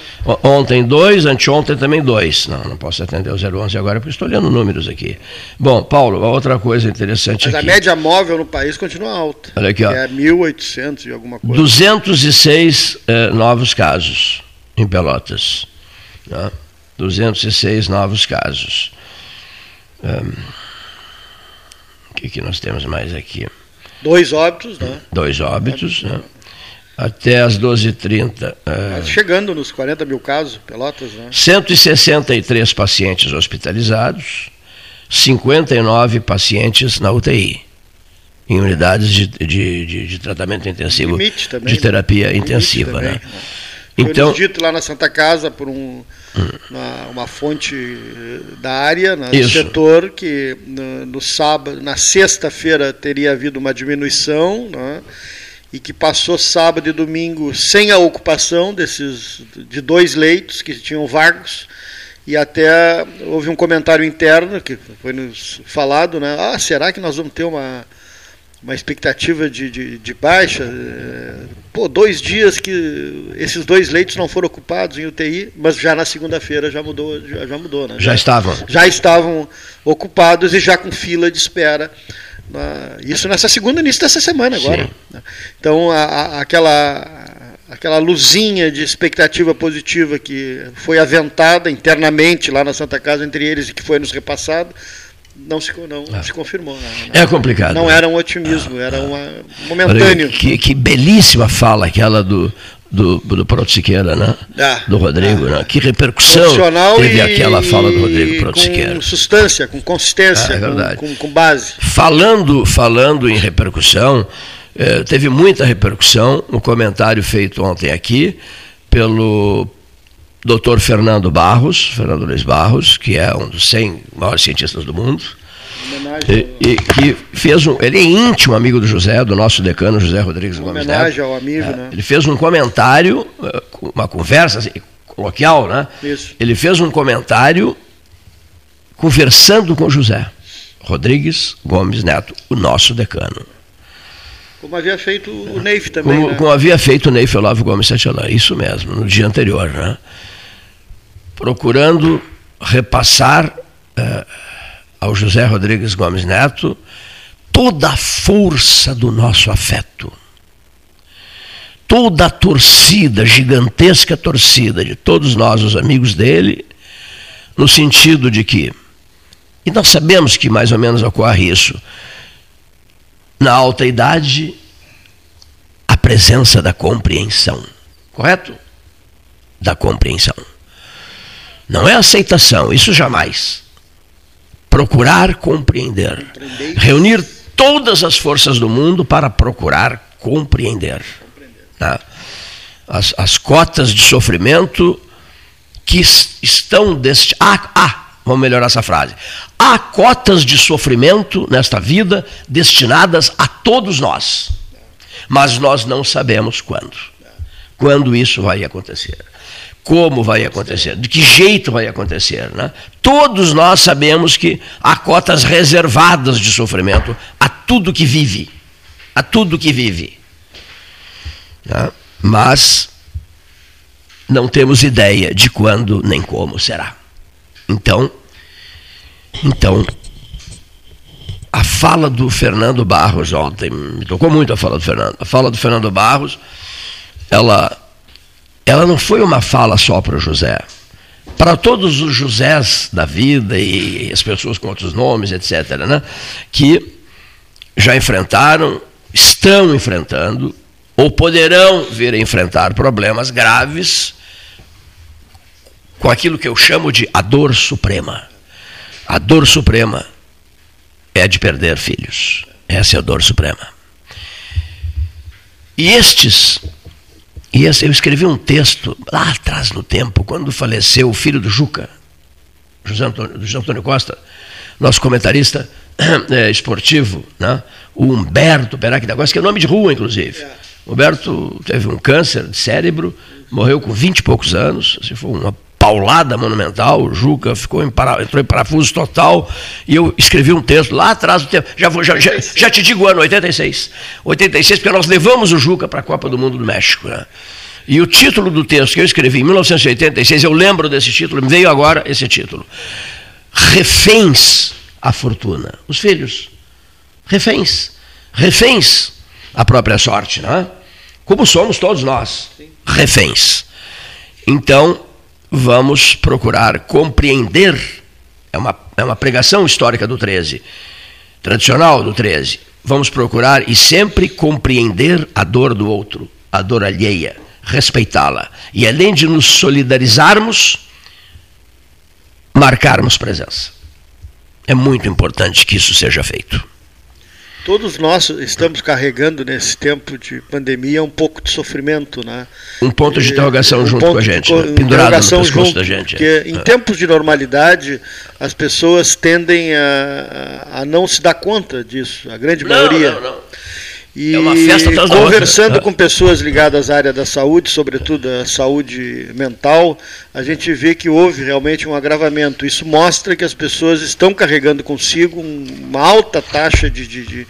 ontem 2, anteontem também 2. Não, não posso atender o 011 agora porque estou olhando números aqui. Bom, Paulo, outra coisa interessante Mas aqui. a média móvel no país continua alta. Olha aqui, ó. É 1.800 e alguma coisa. 206 eh, novos casos em Pelotas. Né? 206 novos casos. Um, o que, que nós temos mais aqui? Dois óbitos, né? Dois óbitos, né? Até as 12h30. É... Chegando nos 40 mil casos, Pelotas, né? 163 pacientes hospitalizados, 59 pacientes na UTI, em unidades de, de, de, de tratamento intensivo, também, de terapia né? intensiva. Também, né? Então, dito lá na Santa Casa por um, uma, uma, fonte da área, né, do setor, que no, no sábado, na sexta-feira teria havido uma diminuição, né, e que passou sábado e domingo sem a ocupação desses de dois leitos que tinham vagos e até houve um comentário interno que foi nos falado, né? Ah, será que nós vamos ter uma uma expectativa de, de, de, baixa. Pô, dois dias que esses dois leitos não foram ocupados em UTI, mas já na segunda-feira já mudou, já, já, mudou, né? Já, já, estavam. Já estavam ocupados e já com fila de espera. Na, isso nessa segunda início dessa semana agora. Né? Então a, a, aquela aquela luzinha de expectativa positiva que foi aventada internamente lá na Santa Casa entre eles e que foi nos repassado não se, não ah. se confirmou. Né? É complicado. Não era um otimismo, ah, era uma, momentâneo. Que, que, belíssima fala aquela do, do, do Proto Siqueira, né? Ah, do Rodrigo, ah, né? Que repercussão teve e, aquela fala do Rodrigo Proto Siqueira. Com substância, com consistência, ah, é com, com, com, base. Falando, falando em repercussão, eh, teve muita repercussão, um comentário feito ontem aqui pelo Dr. Fernando Barros, Fernando Luiz Barros, que é um dos 100 maiores cientistas do mundo, e, e, que fez um, ele é íntimo amigo do José, do nosso decano José Rodrigues Gomes Neto. Homenagem ao amigo, é, né? Ele fez um comentário, eh, uma conversa assim, coloquial, né? Isso. Ele fez um comentário conversando com José Rodrigues Gomes Neto, o nosso decano. Como havia feito o Neif também. Como, né? como havia feito o Neif Olavo Gomes Setiolã, isso mesmo, no dia anterior, né? Procurando repassar eh, ao José Rodrigues Gomes Neto toda a força do nosso afeto, toda a torcida, gigantesca torcida de todos nós, os amigos dele, no sentido de que, e nós sabemos que mais ou menos ocorre isso, na alta idade, a presença da compreensão, correto? Da compreensão. Não é aceitação, isso jamais. Procurar compreender. Reunir todas as forças do mundo para procurar compreender. Tá? As, as cotas de sofrimento que estão deste. Ah, ah, vamos melhorar essa frase. Há cotas de sofrimento nesta vida destinadas a todos nós, mas nós não sabemos quando. Quando isso vai acontecer como vai acontecer, de que jeito vai acontecer. Né? Todos nós sabemos que há cotas reservadas de sofrimento a tudo que vive, a tudo que vive. Né? Mas não temos ideia de quando nem como será. Então, então a fala do Fernando Barros ontem me tocou muito a fala do Fernando. A fala do Fernando Barros, ela ela não foi uma fala só para José. Para todos os Josés da vida e as pessoas com outros nomes, etc., né, que já enfrentaram, estão enfrentando, ou poderão vir a enfrentar problemas graves com aquilo que eu chamo de a dor suprema. A dor suprema é de perder filhos. Essa é a dor suprema. E estes e eu escrevi um texto lá atrás no tempo, quando faleceu o filho do Juca, José Antônio, José Antônio Costa, nosso comentarista é, esportivo, né? o Humberto Perac da Costa, que é nome de rua, inclusive. É. Humberto teve um câncer de cérebro, morreu com 20 e poucos anos, assim, foi uma paulada monumental, o Juca ficou em para, entrou em parafuso total, e eu escrevi um texto lá atrás do tempo, já, vou, já, já, já, te digo o ano, 86. 86, porque nós levamos o Juca para a Copa do Mundo do México. Né? E o título do texto que eu escrevi em 1986, eu lembro desse título, me veio agora esse título. Reféns à fortuna. Os filhos. Reféns. Reféns à própria sorte, né? Como somos todos nós. Reféns. Então, vamos procurar compreender, é uma, é uma pregação histórica do 13, tradicional do 13. Vamos procurar e sempre compreender a dor do outro, a dor alheia, respeitá-la. E além de nos solidarizarmos, marcarmos presença. É muito importante que isso seja feito. Todos nós estamos carregando nesse tempo de pandemia um pouco de sofrimento, né? Um ponto de interrogação um junto com a gente, né? pendurado no pescoço junto, da gente. Porque em é. tempos de normalidade as pessoas tendem a, a não se dar conta disso, a grande não, maioria. Não, não. E é conversando outra. com pessoas ligadas à área da saúde, sobretudo a saúde mental, a gente vê que houve realmente um agravamento. Isso mostra que as pessoas estão carregando consigo uma alta taxa de, de, de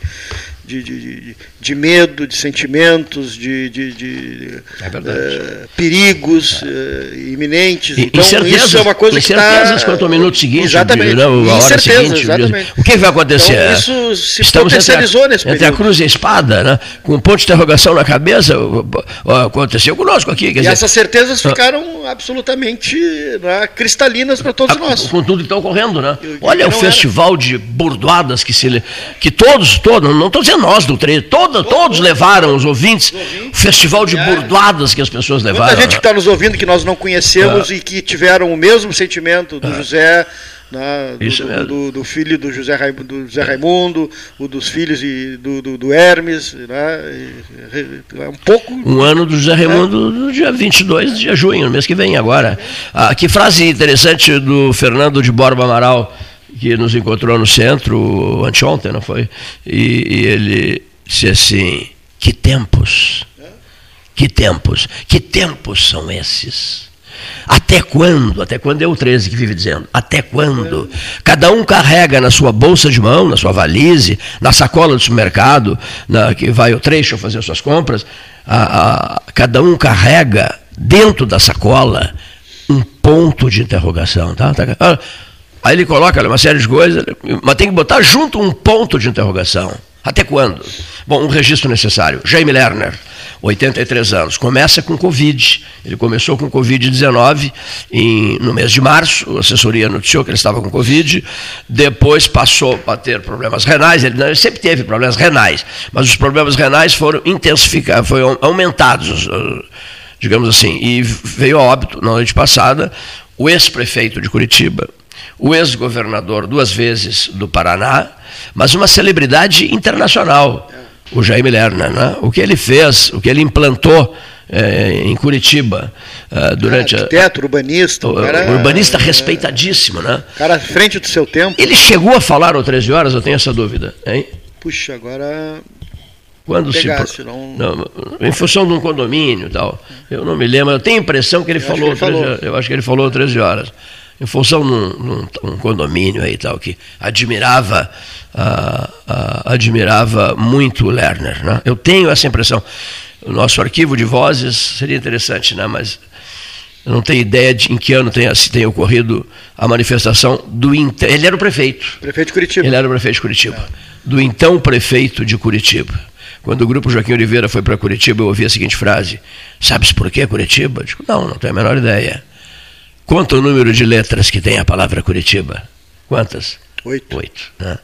de, de, de, medo, de sentimentos, de, de é uh, perigos uh, iminentes. E, então, isso é uma coisa que está... quanto ao minuto seguinte, exatamente, a hora seguinte. Exatamente. O que vai acontecer? Então, isso se Estamos potencializou entre a, nesse período. Entre a cruz e a espada, né? com um ponto de interrogação na cabeça, aconteceu conosco aqui. e dizer, essas certezas ficaram absolutamente né, cristalinas para todos a, nós. Com tudo que está ocorrendo. Né? Olha o festival era. de burdoadas que, se, que todos, todos, não estou dizendo nós do 13, todo, todos levaram, os ouvintes, o festival de burdoadas que as pessoas levaram. Muita gente que está nos ouvindo que nós não conhecemos ah. e que tiveram o mesmo sentimento do ah. José, né, do, do, do, filho do José, Raimundo, do José Raimundo, o dos filhos e do, do, Hermes, né, é um pouco... Um ano do José Raimundo no dia 22 de junho, no mês que vem agora. Ah, que frase interessante do Fernando de Borba Amaral, que nos encontrou no centro anteontem, não foi? E, e ele disse assim: que tempos, que tempos, que tempos são esses? Até quando? Até quando é o 13 que vive dizendo? Até quando? Cada um carrega na sua bolsa de mão, na sua valise, na sacola do supermercado, na, que vai ao trecho fazer suas compras, a, a, cada um carrega dentro da sacola um ponto de interrogação. Tá? tá ah, Aí ele coloca uma série de coisas, mas tem que botar junto um ponto de interrogação. Até quando? Bom, um registro necessário. Jaime Lerner, 83 anos, começa com Covid. Ele começou com Covid-19 no mês de março, a assessoria noticiou que ele estava com Covid, depois passou a ter problemas renais, ele, ele sempre teve problemas renais, mas os problemas renais foram intensificados, foram aumentados, digamos assim, e veio a óbito na noite passada o ex-prefeito de Curitiba, o ex-governador duas vezes do Paraná, mas uma celebridade internacional, o Jaime Lerner. Né? O que ele fez, o que ele implantou é, em Curitiba uh, durante arquiteto, urbanista, o, cara, urbanista é, respeitadíssimo, né? Cara à frente do seu tempo. Ele chegou a falar às 13 horas, eu tenho essa dúvida, hein? Puxa, agora quando pegasse, se não... não... em função de um condomínio e tal. Eu não me lembro, eu tenho a impressão que ele, falou, que ele 13, falou, eu acho que ele falou 13 horas. Em função de um, um, condomínio aí tal, que admirava, admirava muito o Lerner. Né? Eu tenho essa impressão. O nosso arquivo de vozes seria interessante, né? mas eu não tenho ideia de em que ano tenha, se tenha ocorrido a manifestação do. Ele era o prefeito. Prefeito de Curitiba. Ele era o prefeito de Curitiba. É. Do então prefeito de Curitiba quando o grupo Joaquim Oliveira foi para Curitiba, eu ouvi a seguinte frase: Sabes por que Curitiba? Eu digo, não, não tenho a menor ideia. Quanto o número de letras que tem a palavra Curitiba? Quantas? Oito. Oito. Né?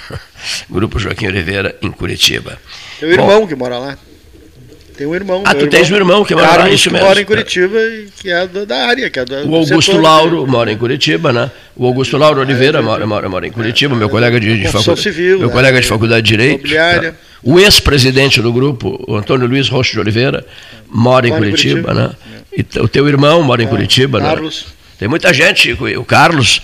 grupo Joaquim Oliveira em Curitiba. Tem um irmão Bom, que mora lá. Tem um irmão. Ah, tu irmão, tens um irmão que mora Carlos, lá, isso mesmo. mora em Curitiba e que é da área. Que é do, o Augusto setor, Lauro né? mora em Curitiba, né? O Augusto Lauro Oliveira mora, mora, mora em Curitiba, meu colega de, de faculdade. Civil, meu né? colega de faculdade de Direito. Tá? O ex-presidente do grupo, o Antônio Luiz Rocha de Oliveira, mora em Curitiba, Curitiba, né? E o teu irmão mora em Curitiba, Carlos. né? Tem muita gente, o Carlos,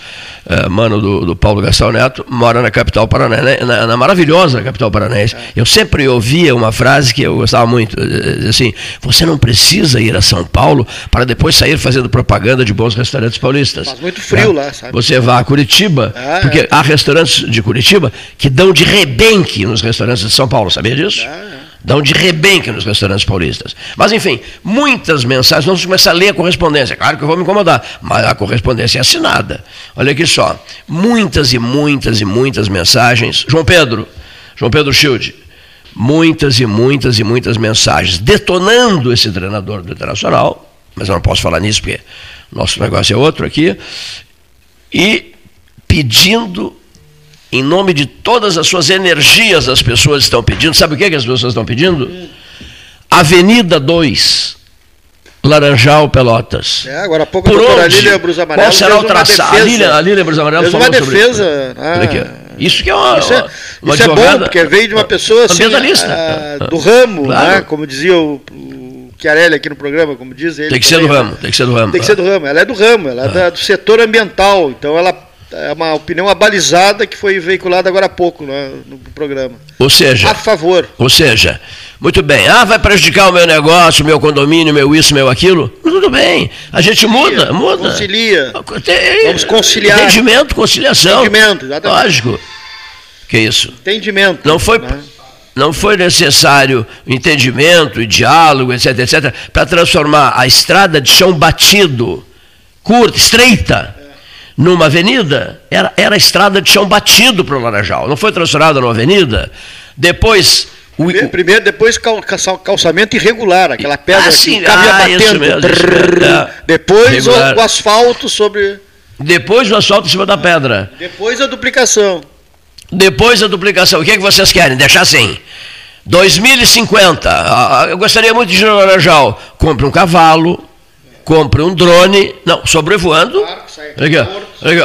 é, mano do, do, Paulo Gastão Neto, mora na capital paranaense, né? na, na maravilhosa capital paranaense. Eu sempre ouvia uma frase que eu gostava muito, eh, assim, você não precisa ir a São Paulo para depois sair fazendo propaganda de bons restaurantes paulistas. Faz muito frio lá, sabe? Você vá a Curitiba, ah, porque é. há restaurantes de Curitiba que dão de rebenque nos restaurantes de São Paulo, sabia disso? Ah, é dão de rebenque nos restaurantes paulistas. Mas, enfim, muitas mensagens, vamos começar a ler a correspondência. Claro que eu vou me incomodar, mas a correspondência é assinada. Olha aqui só, muitas e muitas e muitas mensagens. João Pedro, João Pedro Schild, muitas e muitas e muitas mensagens detonando esse treinador do Internacional, mas eu não posso falar nisso porque nosso negócio é outro aqui, e pedindo em nome de todas as suas energias, as pessoas estão pedindo. Sabe o que, é que as pessoas estão pedindo? Avenida 2, Laranjal, Pelotas. É, agora há pouco Por a doutora onde? Lília Brus Amarelo Qual será o traçado? A Lília, a Lília Brus Amarelo fez falou uma defesa. Sobre isso. Ah, isso que é uma, isso é, uma isso é bom, porque veio de uma pessoa assim, a, do ramo, claro. né? como dizia o, o Chiarelli aqui no programa, como diz ele. Tem que ser do ramo, tem que ser do ramo. Tem que ser do ramo, ela é do ramo, ela é, é. Da, do setor ambiental, então ela é uma opinião abalizada que foi veiculada agora há pouco né, no programa. Ou seja, a favor. Ou seja, muito bem. Ah, vai prejudicar o meu negócio, meu condomínio, meu isso, meu aquilo. Tudo bem. A gente muda, muda. Concilia. Tem, Vamos conciliar. Entendimento, conciliação. Entendimento, exatamente. Lógico. Que isso? Entendimento. Não foi. Né? Não foi necessário entendimento e diálogo, etc, etc, para transformar a estrada de chão batido, curta, estreita, numa avenida, era, era estrada de chão batido para o Laranjal, não foi transformada numa avenida. Depois. O, primeiro, depois calçamento irregular, aquela pedra ah, sim, que ah, batendo. Mesmo, trrr. Depois o, o, asfalto sobre. Depois o asfalto em cima da pedra. Depois a duplicação. Depois a duplicação. O que, é que vocês querem? Deixar assim. 2050. Ah, eu gostaria muito de ir no Laranjal. Compre um cavalo, compre um drone, não, sobrevoando, claro,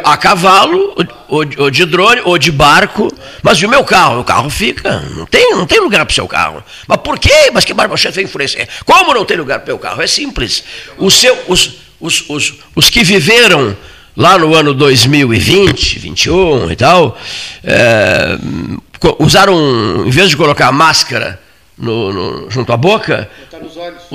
a cavalo, ou, ou, de drone, ou de barco, mas e o meu carro? O carro fica, não tem, não tem lugar para o seu carro. Mas por quê? Mas que barba-chefe é influência? Como não tem lugar para o meu carro? É simples. O seu, os, os, os, os que viveram lá no ano 2020, 21 e tal, é, usaram, em vez de colocar máscara, no, no, junto à boca,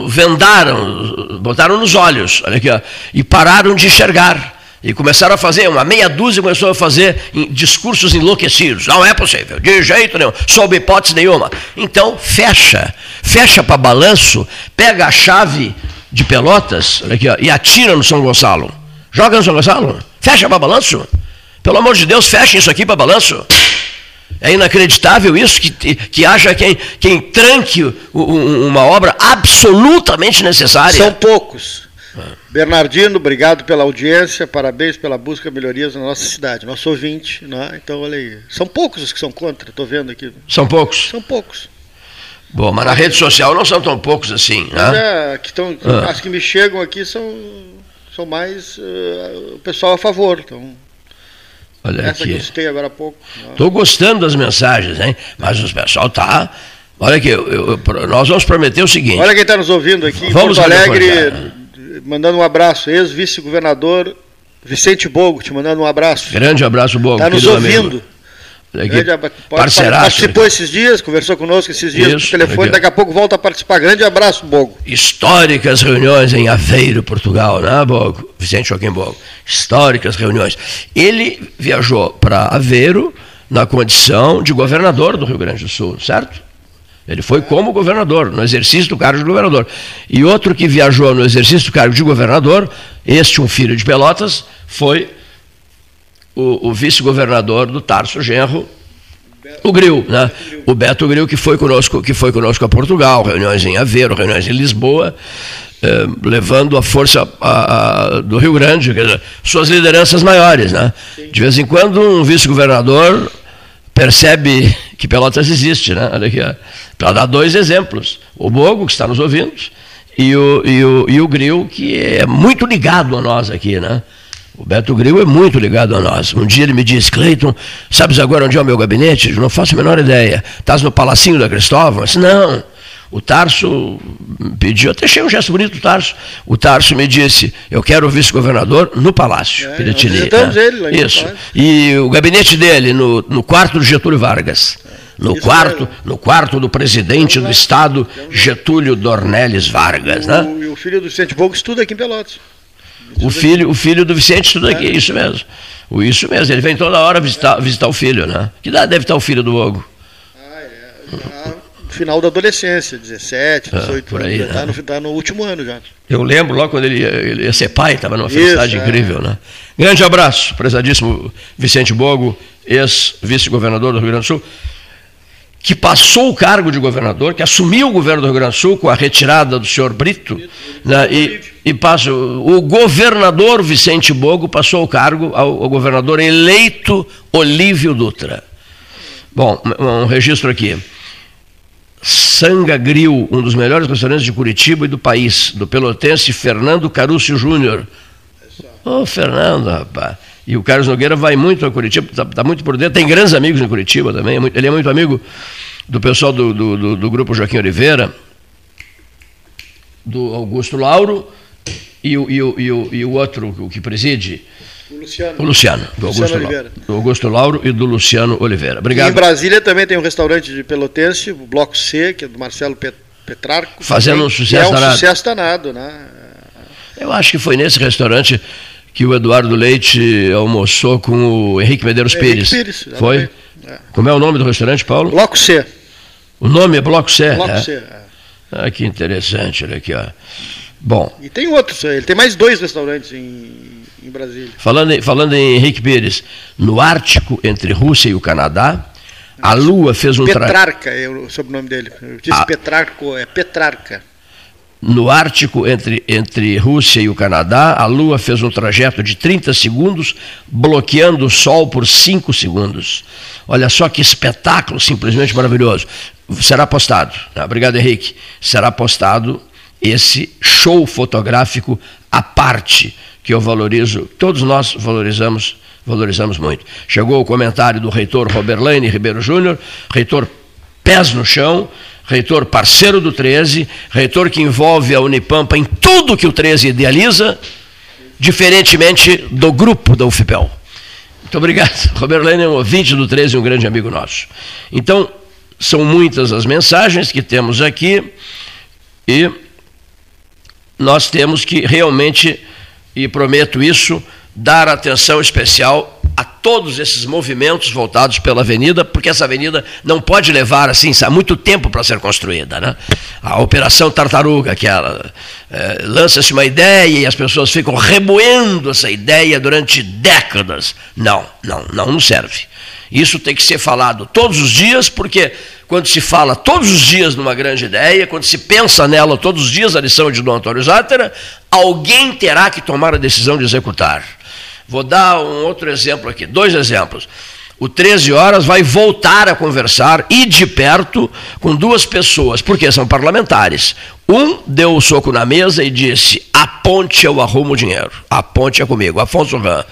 vendaram, botaram nos olhos, olha aqui, ó, e pararam de enxergar. E começaram a fazer, uma meia dúzia começou a fazer discursos enlouquecidos. Não é possível, de jeito nenhum, sob hipótese nenhuma. Então, fecha, fecha para balanço, pega a chave de pelotas aqui, ó, e atira no São Gonçalo. Joga no São Gonçalo, fecha para balanço. Pelo amor de Deus, fecha isso aqui para balanço. É inacreditável isso, que, que haja quem, quem tranque uma obra absolutamente necessária. São poucos. Bernardino, obrigado pela audiência, parabéns pela busca de melhorias na nossa cidade, nosso ouvinte. Né? Então, olha aí. São poucos os que são contra, estou vendo aqui. São poucos? São poucos. Bom, mas na rede social não são tão poucos assim. Né? É, que tão, ah. As que me chegam aqui são são mais uh, o pessoal a favor. Então, Olha essa aqui. agora há pouco. Estou gostando das mensagens, hein? Mas o pessoal tá. Olha aqui, eu, eu, nós vamos prometer o seguinte. Olha quem está nos ouvindo aqui vamos Porto Alegre, mandando um abraço, ex-vice-governador Vicente Bogo, te mandando um abraço. Grande abraço, Bogo. Está nos ouvindo. Aqui, parceiraço. Participou esses dias, conversou conosco esses dias Isso, no telefone, aqui. daqui a pouco volta a participar. Grande abraço, Bogo. Históricas reuniões em Aveiro, Portugal, né, Bogo? Vicente Joaquim Bogo. Históricas reuniões. Ele viajou para Aveiro na condição de governador do Rio Grande do Sul, certo? Ele foi como governador, no exercício do cargo de governador. E outro que viajou no exercício do cargo de governador, este um filho de Pelotas, foi o, o vice-governador do Tarso Genro, o Gril, né? O Beto Gril que foi conosco, que foi conosco a Portugal, reuniões em Aveiro, reuniões em Lisboa, eh, levando a força a, a, do Rio Grande, dizer, suas lideranças maiores, né? De vez em quando um vice-governador percebe que Pelotas existe, né? Olha aqui, para dar dois exemplos, o Bogo que está nos ouvindo e o, e o, e o Gril que é muito ligado a nós aqui, né? O Beto Gril é muito ligado a nós. Um dia ele me disse, Cleiton, sabes agora onde é o meu gabinete? Eu não faço a menor ideia. Estás no Palacinho da Cristóvão? Eu disse, não. O Tarso pediu, até achei um gesto bonito do Tarso. O Tarso me disse, eu quero o vice-governador no Palácio, é, Piratini. Né? Ele lá Isso. E o gabinete dele no, no quarto do Getúlio Vargas. No quarto, no quarto do presidente do Estado, Getúlio Dornelles Vargas. O, né? E o filho do Vicente Bogo estuda aqui em Pelotas. O filho, o filho do Vicente estuda aqui, é. isso mesmo. Isso mesmo, ele vem toda hora visitar, visitar o filho, né? Que idade deve estar o filho do Hugo? Ah, é. Já final da adolescência, 17, 18 ah, aí, anos. Está né? no, tá no, último ano já. Eu lembro logo quando ele ia, ele ia ser pai, estava numa felicidade isso, incrível, é. né? Grande abraço, prezadíssimo Vicente Bogo, ex-vice-governador do Rio Grande do Sul que passou o cargo de governador, que assumiu o governo do Rio Grande do Sul com a retirada do senhor Brito, né, e, e passa, o governador Vicente Bogo passou o cargo ao, ao governador eleito Olívio Dutra. Bom, um registro aqui. Sanga Grill, um dos melhores restaurantes de Curitiba e do país, do pelotense Fernando Carúcio Júnior. Ô, oh, Fernando, rapaz. E o Carlos Nogueira vai muito a Curitiba, está tá muito por dentro, tem grandes amigos em Curitiba também, é ele é muito amigo do pessoal do, do, do, do grupo Joaquim Oliveira, do Augusto Lauro e o, e o, e o, e o outro o que preside. O Luciano. O Luciano, do Augusto, Luciano Oliveira. do Augusto Lauro e do Luciano Oliveira. Obrigado. E em Brasília também tem um restaurante de Pelotense, o Bloco C, que é do Marcelo Petrarco. Fazendo também, um sucesso é um danado. sucesso danado, né? Eu acho que foi nesse restaurante que o Eduardo Leite almoçou com o Henrique Medeiros Pires. Pires Foi? É. Como é o nome do restaurante, Paulo? Bloco C. O nome é Bloco C? Bloco é? C. É. Ah, que interessante, olha aqui, ó. Bom. E tem outros, ele tem mais dois restaurantes em, em Brasília. Falando em, falando em Henrique Pires, no Ártico, entre Rússia e o Canadá, a Lua fez um... Petrarca é o sobrenome dele. Eu disse a... Petrarco, é Petrarca. No Ártico, entre, entre Rússia e o Canadá, a Lua fez um trajeto de 30 segundos, bloqueando o Sol por 5 segundos. Olha só que espetáculo, simplesmente maravilhoso. Será postado. Obrigado, Henrique. Será postado esse show fotográfico à parte, que eu valorizo, todos nós valorizamos, valorizamos muito. Chegou o comentário do reitor Roberlaine Ribeiro Júnior, reitor pés no chão, reitor parceiro do 13, reitor que envolve a Unipampa em tudo que o 13 idealiza, diferentemente do grupo da UFPEL. Muito obrigado. Roberto Lene é um ouvinte do 13 e um grande amigo nosso. Então, são muitas as mensagens que temos aqui e nós temos que realmente, e prometo isso, dar atenção especial a todos esses movimentos voltados pela avenida, porque essa avenida não pode levar assim há muito tempo para ser construída. Né? A Operação Tartaruga, aquela, é, lança-se uma ideia e as pessoas ficam remoendo essa ideia durante décadas. Não, não, não, não serve. Isso tem que ser falado todos os dias, porque quando se fala todos os dias numa grande ideia, quando se pensa nela todos os dias, a lição de Dom Antônio Zátera, alguém terá que tomar a decisão de executar. Vou dar um outro exemplo aqui, dois exemplos. O 13 horas vai voltar a conversar e de perto com duas pessoas, porque são parlamentares. Um deu o um soco na mesa e disse: a ponte eu arrumo o dinheiro, a ponte é comigo, Afonso Ram.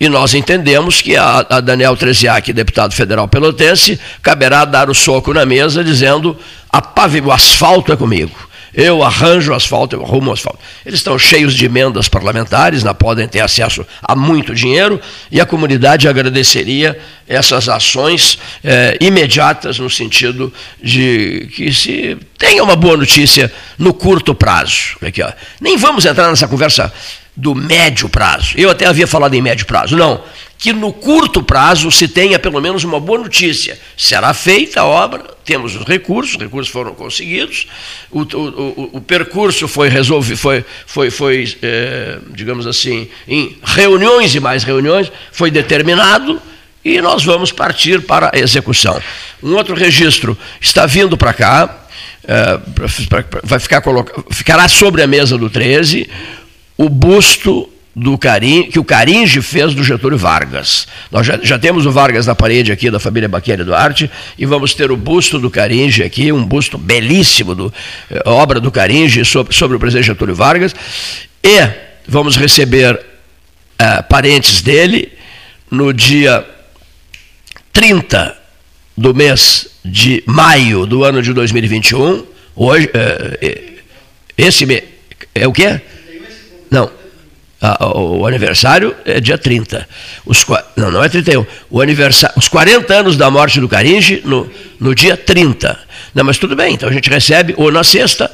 E nós entendemos que a, a Daniel Treziak, deputado federal pelotense, caberá dar o soco na mesa dizendo: a pave, o asfalto é comigo. Eu arranjo asfalto, eu arrumo asfalto. Eles estão cheios de emendas parlamentares, não podem ter acesso a muito dinheiro, e a comunidade agradeceria essas ações eh, imediatas, no sentido de que se tenha uma boa notícia no curto prazo. Aqui, ó. Nem vamos entrar nessa conversa do médio prazo. Eu até havia falado em médio prazo. Não, que no curto prazo se tenha pelo menos uma boa notícia. Será feita a obra, temos os recursos, os recursos foram conseguidos, o, o, o, percurso foi resolvido, foi, foi, foi é, digamos assim, em reuniões e mais reuniões, foi determinado e nós vamos partir para a execução. Um outro registro está vindo para cá, é, vai ficar ficará sobre a mesa do 13 o busto do Carim, que o Caringe fez do Getúlio Vargas. Nós já, já, temos o Vargas na parede aqui da família Baqueri Duarte e vamos ter o busto do Caringe aqui, um busto belíssimo, do, eh, obra do Caringe sobre, sobre, o presidente Getúlio Vargas. E vamos receber eh, parentes dele no dia 30 do mês de maio do ano de 2021. Hoje, eh, esse mês. É o quê? Não. O aniversário é dia 30. Os, não, não é 31. O aniversário, os 40 anos da morte do Caringe no, no dia 30. Não, mas tudo bem, então a gente recebe ou na sexta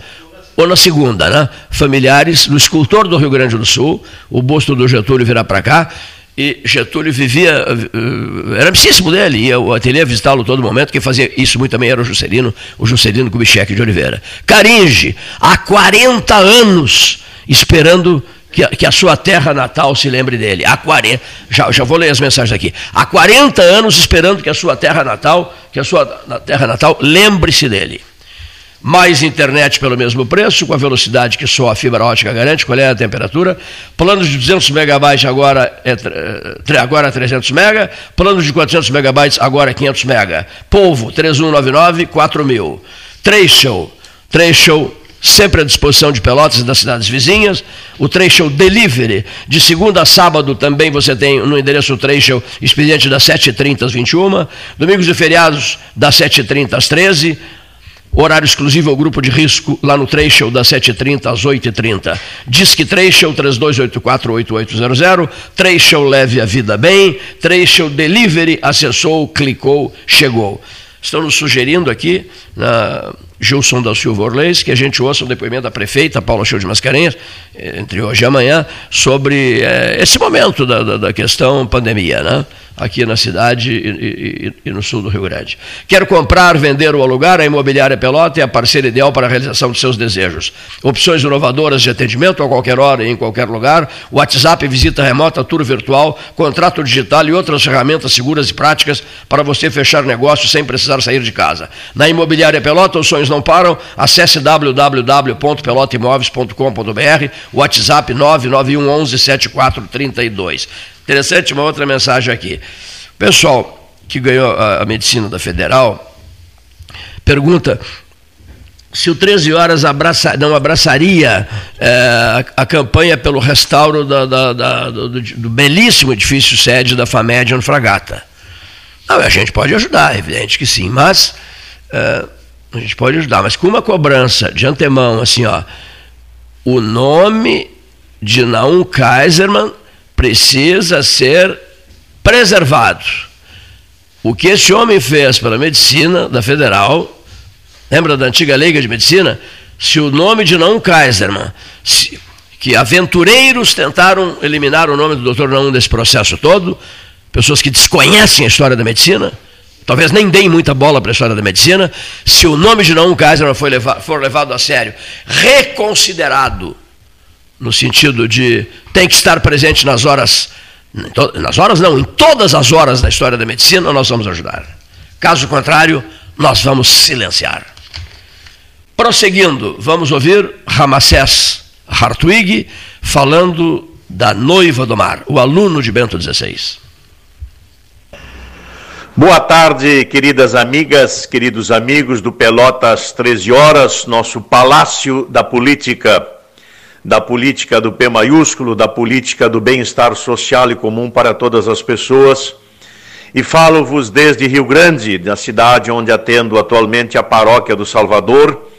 ou na segunda, né? Familiares do escultor do Rio Grande do Sul, o busto do Getúlio virá para cá. E Getúlio vivia, eh, era amicíssimo dele, ia o ateliê visitá-lo todo momento, quem fazia isso muito também era o Juscelino, o Juscelino Kubitschek de Oliveira. Caringe, há 40 anos esperando que, que, a sua terra natal se lembre dele. Há 40, já, já vou ler as mensagens aqui. Há 40 anos esperando que a sua terra natal, que a sua terra natal lembre-se dele. Mais internet pelo mesmo preço, com a velocidade que só a fibra ótica garante, qual é a temperatura? Planos de 200 megabytes agora é, agora 300 é mega, planos de 400 megabytes agora é 500 mega. Polvo 3199 4000. Trecho, Trecho sempre à disposição de Pelotas e das cidades vizinhas. O Trecho Delivery, de segunda a sábado também você tem no endereço Trecho, expediente das 7h30 às 21 Domingos e feriados, das 7h30 às 13 Horário exclusivo ao grupo de risco lá no Trecho, das 7h30 às 8h30. Disque Trecho 32848800. Trecho leve a vida bem. Trecho Delivery, acessou, clicou, chegou. Estão nos sugerindo aqui na Gilson da Silva Orleis, que a gente ouça o depoimento da prefeita Paula Show de Mascarenhas, eh, entre hoje e amanhã, sobre é, esse momento da, da, da, questão pandemia, né? Aqui na cidade e, e, e, no sul do Rio Grande. Quer comprar, vender ou alugar? A Imobiliária Pelota é a parceira ideal para a realização de seus desejos. Opções inovadoras de atendimento a qualquer hora e em qualquer lugar, WhatsApp, visita remota, tour virtual, contrato digital e outras ferramentas seguras e práticas para você fechar negócio sem precisar sair de casa. Na Imobiliária Pelota, os sonhos não param. Acesse www.pelotaimóveis.com.br, WhatsApp 991 11 7432. Interessante uma outra mensagem aqui. O pessoal que ganhou a, a medicina da Federal pergunta se o 13 Horas abraça, não abraçaria é, a, a, campanha pelo restauro da, da, da, do, do, belíssimo edifício sede da FAMED no Fragata. Não, a gente pode ajudar, é evidente que sim, mas é, a gente pode ajudar, mas com uma cobrança de antemão, assim, ó, o nome de Naum Kaiserman precisa ser preservado. O que esse homem fez pela medicina da Federal, lembra da antiga Liga de Medicina? Se o nome de Naum Kaiserman, se, que aventureiros tentaram eliminar o nome do Dr. Naum desse processo todo, pessoas que desconhecem a história da medicina, talvez nem deem muita bola para a história da medicina, se o nome de Naum Kaiserman for levado, for levado a sério, reconsiderado, no sentido de tem que estar presente nas horas, nas horas não, em todas as horas da história da medicina, nós vamos ajudar. Caso contrário, nós vamos silenciar. Prosseguindo, vamos ouvir Ramacés Hartwig falando da noiva do mar, o aluno de Bento XVI. Boa tarde, queridas amigas, queridos amigos do Pelotas 13 Horas, nosso palácio da política, da política do P maiúsculo, da política do bem-estar social e comum para todas as pessoas. E falo-vos desde Rio Grande, na cidade onde atendo atualmente a paróquia do Salvador,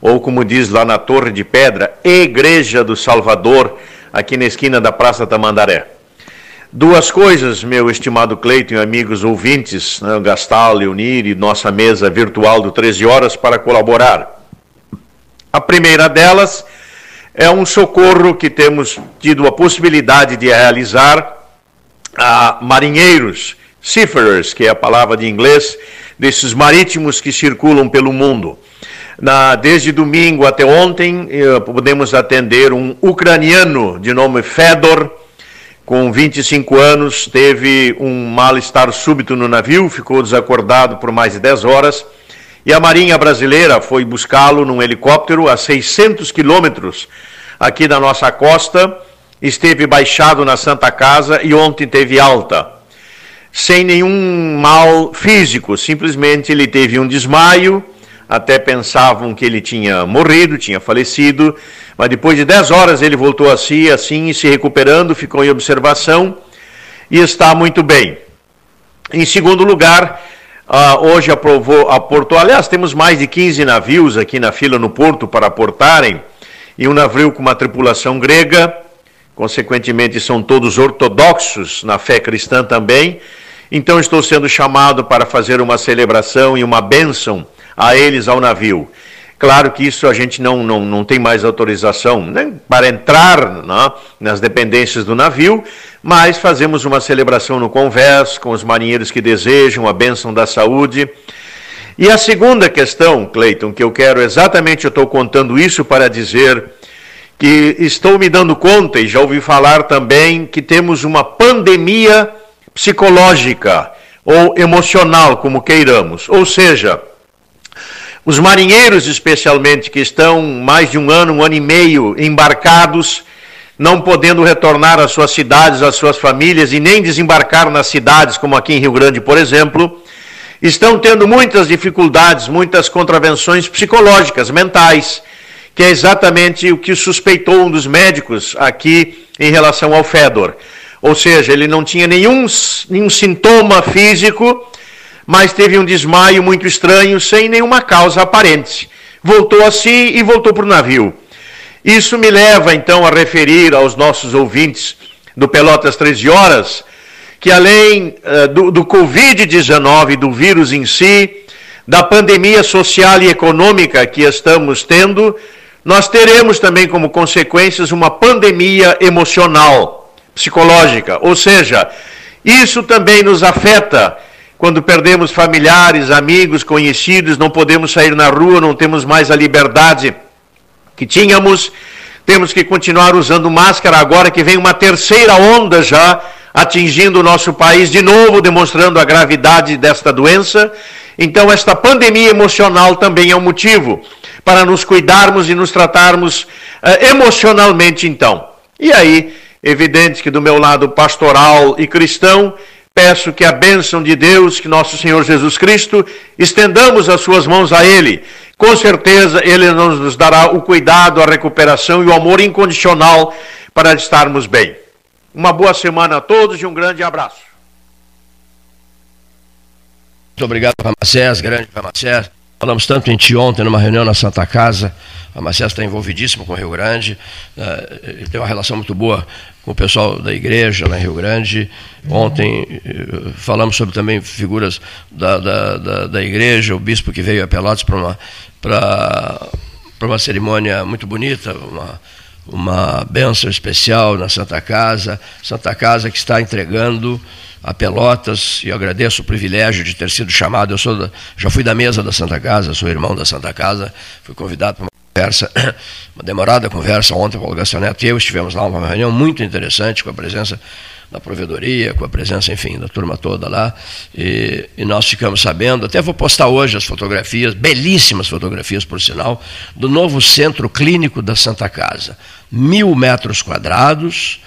ou como diz lá na Torre de Pedra, Igreja do Salvador, aqui na esquina da Praça Tamandaré. Duas coisas, meu estimado Cleiton e amigos ouvintes, né, Gastal, Leonir e nossa mesa virtual do 13 Horas para colaborar. A primeira delas é um socorro que temos tido a possibilidade de realizar a marinheiros, seafarers, que é a palavra de inglês, desses marítimos que circulam pelo mundo. Na, desde domingo até ontem, eh, podemos atender um ucraniano de nome Fedor, com 25 anos, teve um mal-estar súbito no navio, ficou desacordado por mais de 10 horas. E a Marinha Brasileira foi buscá-lo num helicóptero a 600 quilômetros aqui da nossa costa. Esteve baixado na Santa Casa e ontem teve alta. Sem nenhum mal físico, simplesmente ele teve um desmaio. Até pensavam que ele tinha morrido, tinha falecido mas depois de 10 horas ele voltou a si, assim, se recuperando, ficou em observação e está muito bem. Em segundo lugar, uh, hoje aprovou, aportou, aliás, temos mais de 15 navios aqui na fila no porto para aportarem, e um navio com uma tripulação grega, consequentemente são todos ortodoxos na fé cristã também. Então estou sendo chamado para fazer uma celebração e uma bênção a eles ao navio. Claro que isso a gente não, não, não tem mais autorização né, para entrar né, nas dependências do navio, mas fazemos uma celebração no convés com os marinheiros que desejam a bênção da saúde. E a segunda questão, Cleiton, que eu quero exatamente, eu estou contando isso para dizer que estou me dando conta e já ouvi falar também que temos uma pandemia psicológica ou emocional, como queiramos. Ou seja, os marinheiros, especialmente, que estão mais de um ano, um ano e meio embarcados, não podendo retornar às suas cidades, às suas famílias e nem desembarcar nas cidades, como aqui em Rio Grande, por exemplo, estão tendo muitas dificuldades, muitas contravenções psicológicas, mentais, que é exatamente o que suspeitou um dos médicos aqui em relação ao Fedor. Ou seja, ele não tinha nenhum, nenhum sintoma físico, mas teve um desmaio muito estranho, sem nenhuma causa aparente. Voltou a si e voltou para o navio. Isso me leva então a referir aos nossos ouvintes do Pelotas 13 Horas que além uh, do, do Covid-19, do vírus em si, da pandemia social e econômica que estamos tendo, nós teremos também como consequências uma pandemia emocional, psicológica. Ou seja, isso também nos afeta quando perdemos familiares, amigos, conhecidos, não podemos sair na rua, não temos mais a liberdade que tínhamos, temos que continuar usando máscara agora que vem uma terceira onda já atingindo o nosso país de novo, demonstrando a gravidade desta doença. Então, esta pandemia emocional também é um motivo para nos cuidarmos e nos tratarmos uh, emocionalmente, então. E aí, evidente que do meu lado pastoral e cristão, Peço que a bênção de Deus, que nosso Senhor Jesus Cristo, estendamos as suas mãos a Ele. Com certeza Ele nos dará o cuidado, a recuperação e o amor incondicional para estarmos bem. Uma boa semana a todos e um grande abraço. Muito obrigado, Ramacés, grande Ramacés. Falamos tanto em ti ontem numa reunião na Santa Casa. A Macés está envolvidíssimo com o Rio Grande. Uh, ele tem uma relação muito boa com o pessoal da igreja lá em Rio Grande. Ontem uh, falamos sobre também figuras da, da, da, da, igreja, o bispo que veio a Pelotas para uma, para, para uma cerimônia muito bonita, uma, uma bênção especial na Santa Casa. Santa Casa que está entregando a Pelotas, e eu agradeço o privilégio de ter sido chamado. Eu sou da, já fui da mesa da Santa Casa, sou irmão da Santa Casa, fui convidado para uma conversa, uma demorada conversa ontem com o Gastão Neto e eu estivemos lá, uma reunião muito interessante com a presença da provedoria, com a presença, enfim, da turma toda lá. E, e, nós ficamos sabendo, até vou postar hoje as fotografias, belíssimas fotografias, por sinal, do novo centro clínico da Santa Casa. Mil metros quadrados,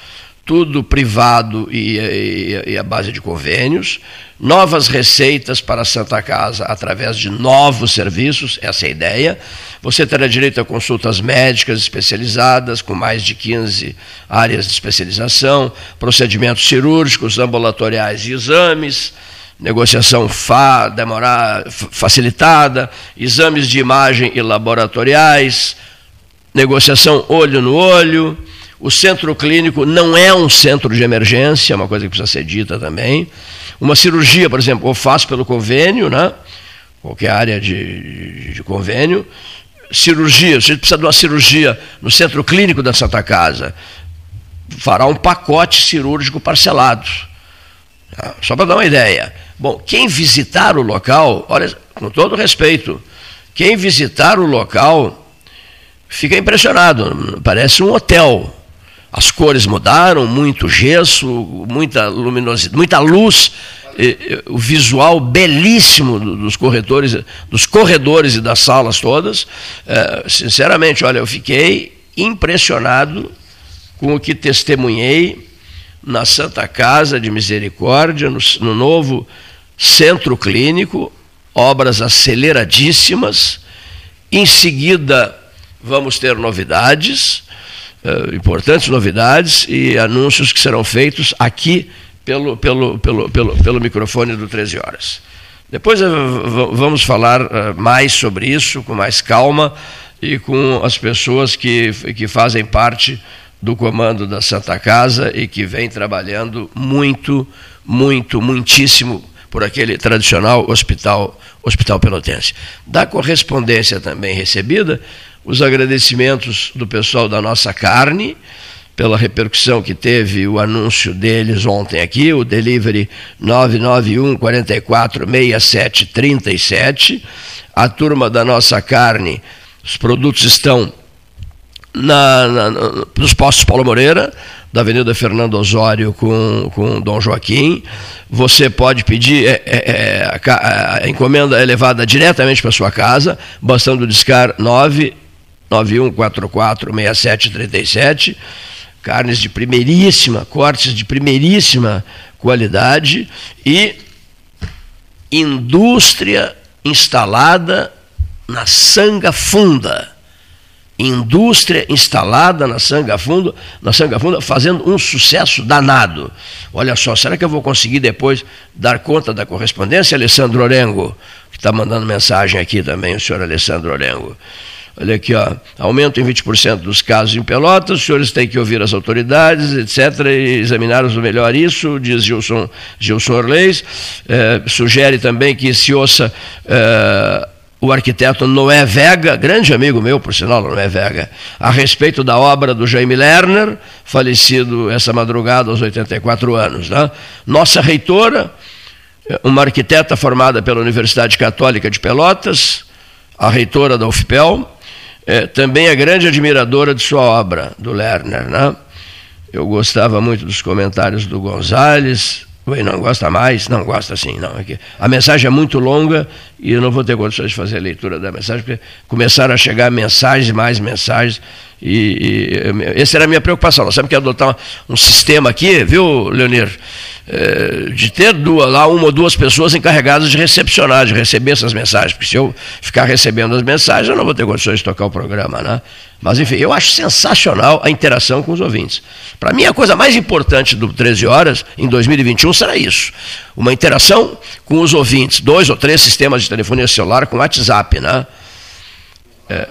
tudo privado e, e, e a base de convênios, novas receitas para a Santa Casa através de novos serviços, essa é a ideia. Você terá direito a consultas médicas especializadas, com mais de 15 áreas de especialização, procedimentos cirúrgicos, ambulatoriais e exames, negociação fa, demorar, facilitada, exames de imagem e laboratoriais, negociação olho no olho o centro clínico não é um centro de emergência, é uma coisa que precisa ser dita também. Uma cirurgia, por exemplo, ou faz pelo convênio, né? qualquer área de, de convênio. Cirurgia, se precisa de uma cirurgia no centro clínico da Santa Casa, fará um pacote cirúrgico parcelado. Tá? Só para dar uma ideia. Bom, quem visitar o local, olha, com todo respeito, quem visitar o local fica impressionado, parece um hotel as cores mudaram, muito gesso, muita luminosidade, muita luz, o visual belíssimo dos corretores, dos corredores e das salas todas. É, sinceramente, olha, eu fiquei impressionado com o que testemunhei na Santa Casa de Misericórdia, no, no novo centro clínico, obras aceleradíssimas. Em seguida, vamos ter novidades uh, importantes novidades e anúncios que serão feitos aqui pelo, pelo, pelo, pelo, pelo microfone do 13 Horas. Depois uh, vamos falar uh, mais sobre isso, com mais calma e com as pessoas que, que fazem parte do comando da Santa Casa e que vem trabalhando muito, muito, muitíssimo por aquele tradicional hospital, hospital pelotense. Da correspondência também recebida, os agradecimentos do pessoal da nossa carne, pela repercussão que teve o anúncio deles ontem aqui, o delivery 991 44 67 37. A turma da nossa carne, os produtos estão na, na, nos postos Paulo Moreira, da Avenida Fernando Osório com, com Dom Joaquim. Você pode pedir, é, é, é a, a, encomenda é levada diretamente para sua casa, bastando discar 9 91446737, carnes de primeiríssima, cortes de primeiríssima qualidade e indústria instalada na Sanga Funda. Indústria instalada na Sanga Funda, na Sanga Funda, fazendo um sucesso danado. Olha só, será que eu vou conseguir depois dar conta da correspondência, Alessandro Orengo, que está mandando mensagem aqui também, o senhor Alessandro Orengo. Olha aqui, ó, aumento em 20% dos casos em Pelotas, os senhores têm que ouvir as autoridades, etc., e examinar melhor isso, diz Gilson, Gilson Orleis. É, sugere também que se ouça é, o arquiteto Noé Vega, grande amigo meu, por sinal, Noé Vega, a respeito da obra do Jaime Lerner, falecido essa madrugada aos 84 anos. Né? Nossa reitora, uma arquiteta formada pela Universidade Católica de Pelotas, a reitora da UFPEL, é, também é grande admiradora de sua obra, do Lerner. Né? Eu gostava muito dos comentários do Gonzales. Oi, não gosta mais? Não, gosta sim. Não. É a mensagem é muito longa e eu não vou ter condições de fazer a leitura da mensagem, porque começaram a chegar mensagens e mais mensagens. E, e essa era a minha preocupação. Nós temos que adotar um sistema aqui, viu, Leonir? É, de ter duas, lá uma ou duas pessoas encarregadas de recepcionar, de receber essas mensagens, porque se eu ficar recebendo as mensagens, eu não vou ter condições de tocar o programa, né? Mas, enfim, eu acho sensacional a interação com os ouvintes. Para mim, a coisa mais importante do 13 Horas, em 2021, será isso. Uma interação com os ouvintes, dois ou três sistemas de telefonia celular com WhatsApp, né? É,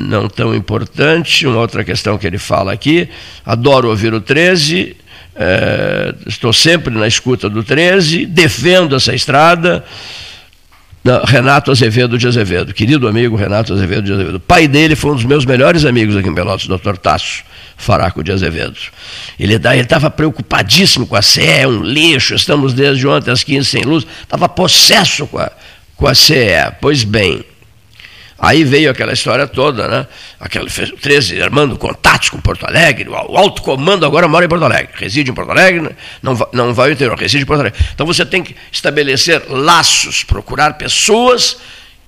não tão importante, uma outra questão que ele fala aqui, adoro ouvir o 13, é, estou sempre na escuta do 13, defendo essa estrada. Renato Azevedo de Azevedo, querido amigo Renato Azevedo de Azevedo. Pai dele foi um dos meus melhores amigos aqui em Pelotas, o Dr. Tasso Faraco de Azevedo. Ele estava preocupadíssimo com a CE, é um lixo, estamos desde ontem às 15 sem luz, estava possesso com a, com a CE. Pois bem, Aí veio aquela história toda, né? Aquele 13 armando contatos com Porto Alegre, o alto comando agora mora em Porto Alegre, reside em Porto Alegre, não, vai, não vai ao interior, reside em Porto Alegre. Então você tem que estabelecer laços, procurar pessoas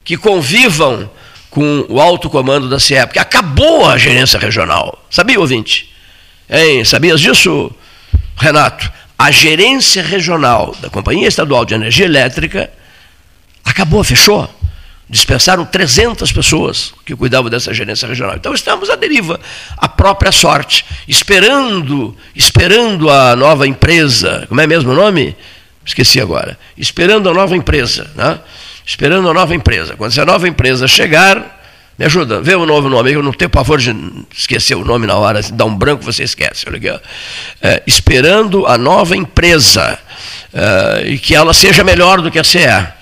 que convivam com o alto comando da CIE, porque acabou a gerência regional. Sabia, ouvinte? Hein? Sabias disso, Renato? A gerência regional da Companhia Estadual de Energia Elétrica acabou, fechou. Dispensaram 300 pessoas que cuidavam dessa gerência regional. Então estamos à deriva, à própria sorte, esperando, esperando a nova empresa. Como é mesmo o nome? Esqueci agora. Esperando a nova empresa, né? Esperando a nova empresa. Quando essa nova empresa chegar, me ajuda, vê o novo nome. Eu não tenho pavor de esquecer o nome na hora, dá um branco você esquece. É, esperando a nova empresa é, e que ela seja melhor do que a CE.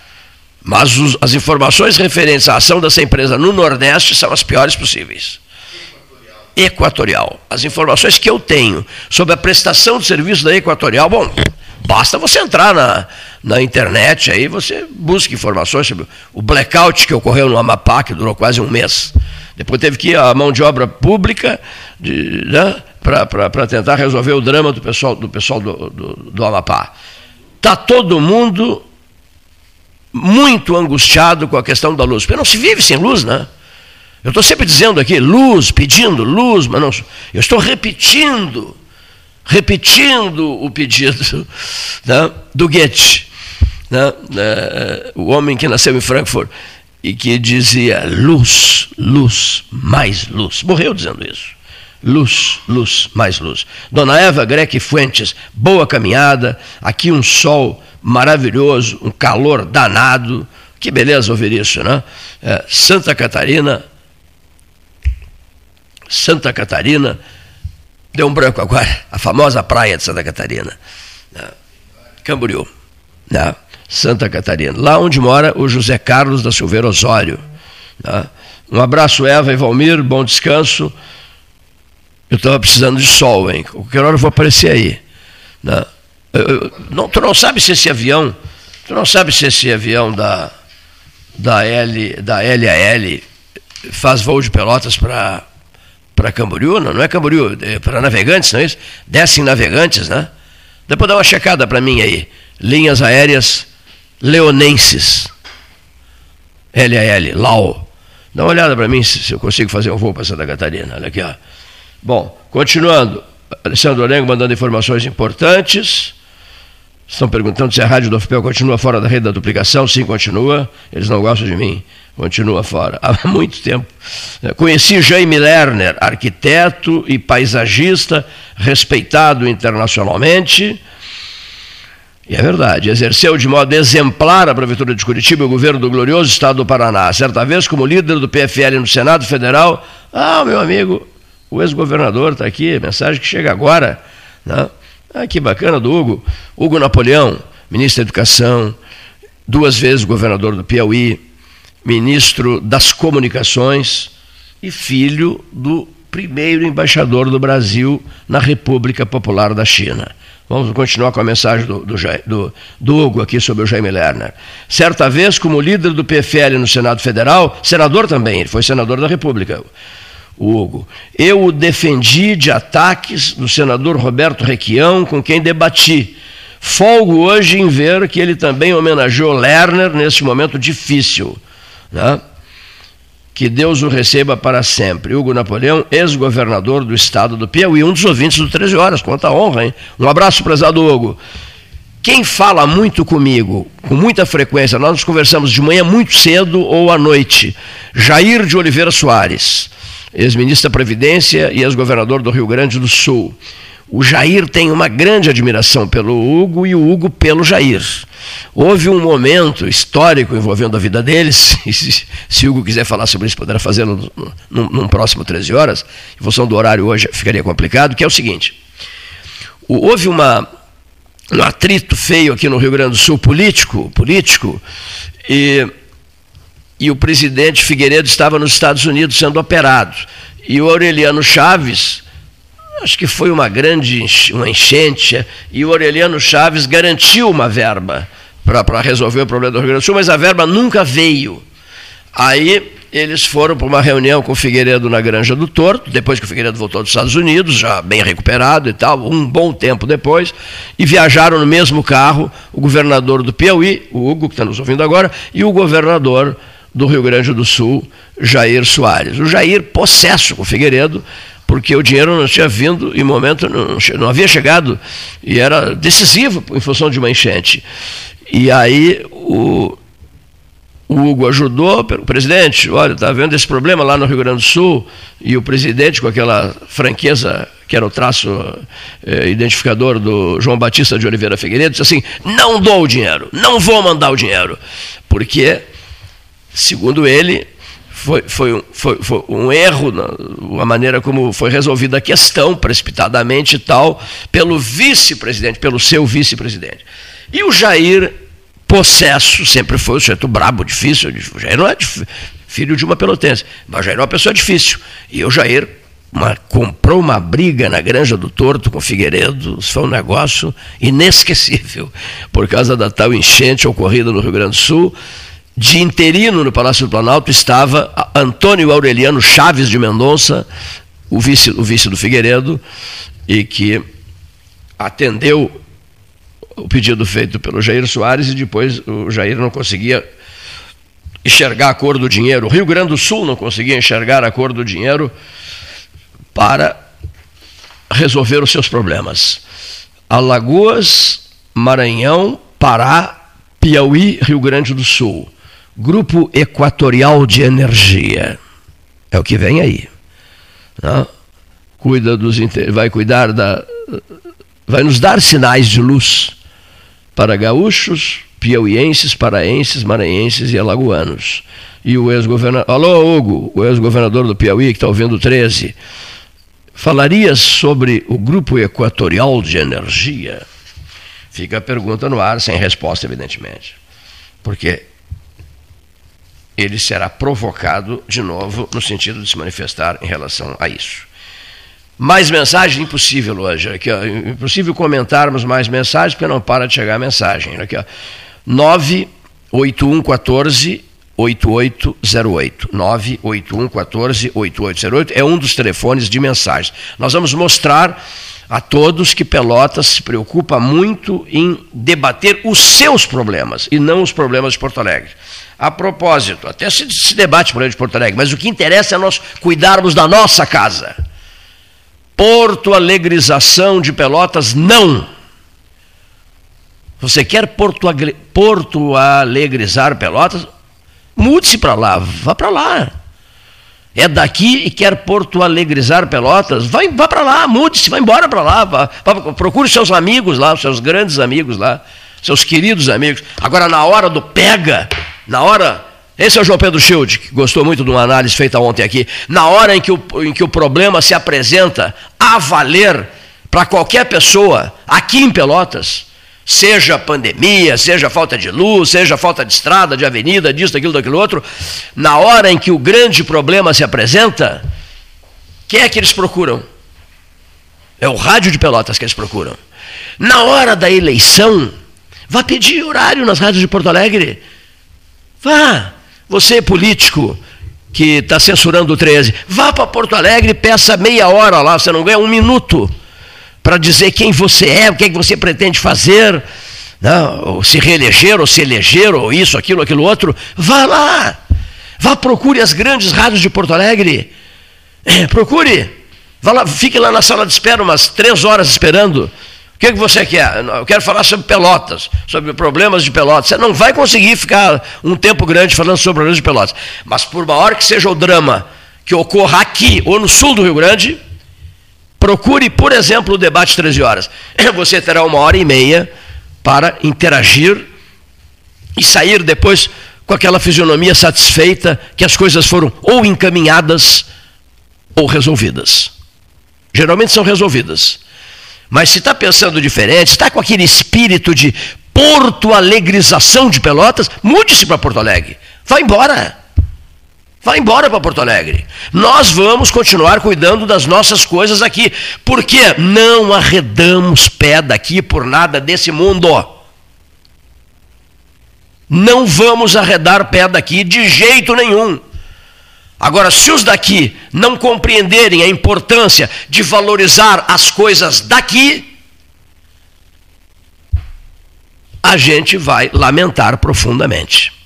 Mas os, as informações referentes à ação dessa empresa no Nordeste são as piores possíveis. Equatorial. As informações que eu tenho sobre a prestação de serviço da Equatorial, bom, basta você entrar na, na internet aí, você busca informações sobre o blackout que ocorreu no Amapá, que durou quase um mês. Depois teve que ir a mão de obra pública né, para tentar resolver o drama do pessoal do, pessoal do, do, do Amapá. Está todo mundo muito angustiado com a questão da luz, porque não se vive sem luz, né? Eu estou sempre dizendo aqui, luz, pedindo luz, mas não. Eu estou repetindo, repetindo o pedido né, do Goethe, né, né, o homem que nasceu em Frankfurt e que dizia luz, luz, mais luz. Morreu dizendo isso. Luz, luz, mais luz. Dona Eva Greque Fuentes, boa caminhada, aqui um sol maravilhoso, um calor danado. Que beleza ouvir isso, né? É, Santa Catarina, Santa Catarina, deu um branco agora, a famosa praia de Santa Catarina, né? Camboriú, né? Santa Catarina, lá onde mora o José Carlos da Silveira Osório. Né? Um abraço, Eva e Valmir, bom descanso. Eu estava precisando de sol, hein? Qualquer hora eu vou aparecer aí. Né? Não, tu não sabe se esse avião, tu não sabe se esse avião da, da, L, da LAL faz voo de pelotas para para Camboriú, não, não é Camboriú, é para navegantes, não é isso? Descem navegantes, né? Depois dá uma checada para mim aí. Linhas aéreas leonenses. LAL, LAO. Dá uma olhada para mim se, se eu consigo fazer um voo para Santa Catarina. Olha aqui, ó. Bom, continuando. Alessandro Orengo mandando informações importantes. Estão perguntando se a rádio do FPL continua fora da rede da duplicação. Sim, continua. Eles não gostam de mim. Continua fora. Há muito tempo. Conheci Jaime Lerner, arquiteto e paisagista, respeitado internacionalmente. E é verdade, exerceu de modo exemplar a Prefeitura de Curitiba e o governo do glorioso Estado do Paraná. Certa vez, como líder do PFL no Senado Federal, ah, meu amigo, o ex-governador está aqui, mensagem que chega agora. Né? Ah, que bacana do Hugo. Hugo Napoleão, ministro da Educação, duas vezes governador do Piauí, ministro das Comunicações e filho do primeiro embaixador do Brasil na República Popular da China. Vamos continuar com a mensagem do, do, do, do, Hugo aqui sobre o Jaime Lerner. Certa vez, como líder do PFL no Senado Federal, senador também, ele foi senador da República, Hugo. Eu o defendi de ataques do senador Roberto Requião, com quem debati. Folgo hoje em ver que ele também homenageou Lerner nesse momento difícil. Né? Que Deus o receba para sempre. Hugo Napoleão, ex-governador do estado do Piauí, um dos ouvintes do 13 Horas. Quanta honra, hein? Um abraço, prezado Hugo. Quem fala muito comigo, com muita frequência, nós nos conversamos de manhã muito cedo ou à noite. Jair de Oliveira Soares ex-ministro da Previdência e ex-governador do Rio Grande do Sul. O Jair tem uma grande admiração pelo Hugo e o Hugo pelo Jair. Houve um momento histórico envolvendo a vida deles, se, se Hugo quiser falar sobre isso, poderá fazê-lo num, num, próximo 13 horas, em função do horário hoje ficaria complicado, que é o seguinte, houve uma, um atrito feio aqui no Rio Grande do Sul, político, político, e e o presidente Figueiredo estava nos Estados Unidos sendo operado. E o Aureliano Chaves, acho que foi uma grande uma enchente, e o Aureliano Chaves garantiu uma verba para resolver o problema do Rio Grande do Sul, mas a verba nunca veio. Aí eles foram para uma reunião com o Figueiredo na Granja do Torto, depois que o Figueiredo voltou dos Estados Unidos, já bem recuperado e tal, um bom tempo depois, e viajaram no mesmo carro o governador do Piauí, o Hugo, que está nos ouvindo agora, e o governador do Rio Grande do Sul, Jair Soares. O Jair, possesso com o Figueiredo, porque o dinheiro não tinha vindo em momento, não, não havia chegado, e era decisivo em função de uma enchente. E aí o, o Hugo ajudou, o presidente, olha, está vendo esse problema lá no Rio Grande do Sul, e o presidente, com aquela franqueza que era o traço eh, identificador do João Batista de Oliveira Figueiredo, disse assim: não dou o dinheiro, não vou mandar o dinheiro, porque, segundo ele, foi, foi, foi, foi um erro na, a maneira como foi resolvida a questão, precipitadamente e tal, pelo vice-presidente, pelo seu vice-presidente. E o Jair possesso sempre foi um sujeito brabo, difícil. O Jair não é filho de uma pelotense, mas o Jair é uma pessoa difícil. E o Jair uma, comprou uma briga na Granja do Torto com o Figueiredo, foi um negócio inesquecível, por causa da tal enchente ocorrida no Rio Grande do Sul. De interino no Palácio do Planalto estava Antônio Aureliano Chaves de Mendonça, o vice, o vice do Figueiredo, e que atendeu o pedido feito pelo Jair Soares e depois o Jair não conseguia enxergar a cor do dinheiro. O Rio Grande do Sul não conseguia enxergar a cor do dinheiro para resolver os seus problemas. Alagoas, Maranhão, Pará, Piauí, Rio Grande do Sul. Grupo Equatorial de Energia. É o que vem aí. Né? Cuida dos vai cuidar da vai nos dar sinais de luz para gaúchos, piauienses, paraenses, maranhenses e alagoanos. E o ex-governador. Alô, Hugo, o ex-governador do Piauí, que está ouvindo 13. Falarias sobre o Grupo Equatorial de Energia? Fica a pergunta no ar, sem resposta, evidentemente. Porque ele será provocado de novo no sentido de se manifestar em relação a isso. Mais mensagens? Impossível hoje. Aqui, ó, impossível comentarmos mais mensagens, porque não para de chegar a mensagem. Aqui, ó. 98114 8808. 98114 8808 é um dos telefones de mensagens. Nós vamos mostrar a todos que Pelotas se preocupa muito em debater os seus problemas e não os problemas de Porto Alegre. A propósito, até se, se debate o problema de Porto Alegre, mas o que interessa é nós cuidarmos da nossa casa Porto Alegrização de Pelotas, não. Você quer Porto, Porto Alegrizar Pelotas? Mude-se para lá, vá para lá. É daqui e quer Porto Alegrizar Pelotas? Vai, vá para lá, mude-se, vá embora para lá. Vá, vá, procure seus amigos lá, seus grandes amigos lá, seus queridos amigos. Agora, na hora do pega, na hora esse é o João Pedro Schild, que gostou muito de uma análise feita ontem aqui. Na hora em que o, em que o problema se apresenta a valer para qualquer pessoa, aqui em Pelotas, seja pandemia, seja falta de luz, seja falta de estrada, de avenida, disso, daquilo, daquilo outro, na hora em que o grande problema se apresenta, quem é que eles procuram? É o rádio de Pelotas que eles procuram. Na hora da eleição, vá pedir horário nas rádios de Porto Alegre. Vá. Você político que está censurando o 13, vá para Porto Alegre e peça meia hora lá, você não ganha um minuto para dizer quem você é, o que, é que você pretende fazer, não, né? ou se reeleger, ou se eleger, ou isso, aquilo, aquilo outro. Vá lá, vá procure as grandes rádios de Porto Alegre, é, procure, vá lá, fique lá na sala de espera umas três horas esperando que, que você quer? Eu quero falar sobre Pelotas, sobre problemas de Pelotas. Você não vai conseguir ficar um tempo grande falando sobre problemas de Pelotas. Mas por maior que seja o drama que ocorra aqui ou no sul do Rio Grande, procure, por exemplo, o debate 13 horas. Você terá uma hora e meia para interagir e sair depois com aquela fisionomia satisfeita que as coisas foram ou encaminhadas ou resolvidas. Geralmente são resolvidas. Mas se está pensando diferente, está com aquele espírito de Porto Alegrização de Pelotas, mude-se para Porto Alegre. Vá embora. Vá embora para Porto Alegre. Nós vamos continuar cuidando das nossas coisas aqui. Porque não arredamos pé daqui por nada desse mundo. Não vamos arredar pé daqui de jeito nenhum. Agora, se os daqui não compreenderem a importância de valorizar as coisas daqui, a gente vai lamentar profundamente.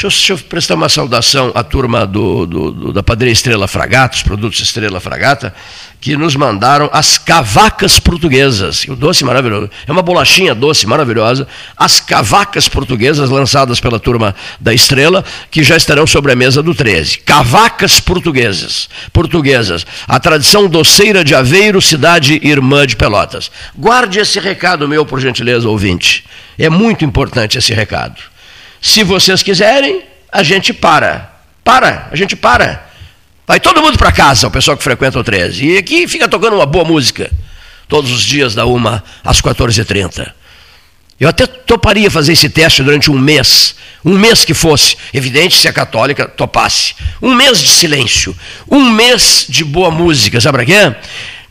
Deixa eu, deixa eu, prestar uma saudação à turma do, do, do, da Padre Estrela Fragata, os produtos Estrela Fragata, que nos mandaram as cavacas portuguesas. O doce maravilhoso. É uma bolachinha doce maravilhosa. As cavacas portuguesas lançadas pela turma da Estrela, que já estarão sobre a mesa do 13. Cavacas portuguesas. Portuguesas. A tradição doceira de Aveiro, cidade irmã de Pelotas. Guarde esse recado meu, por gentileza, ouvinte. É muito importante esse recado. Se vocês quiserem, a gente para. Para, a gente para. Vai todo mundo para casa, o pessoal que frequenta o 13. E aqui fica tocando uma boa música. Todos os dias, da uma às 14h30. Eu até toparia fazer esse teste durante um mês. Um mês que fosse. Evidente se a católica topasse. Um mês de silêncio. Um mês de boa música. Sabe para quê?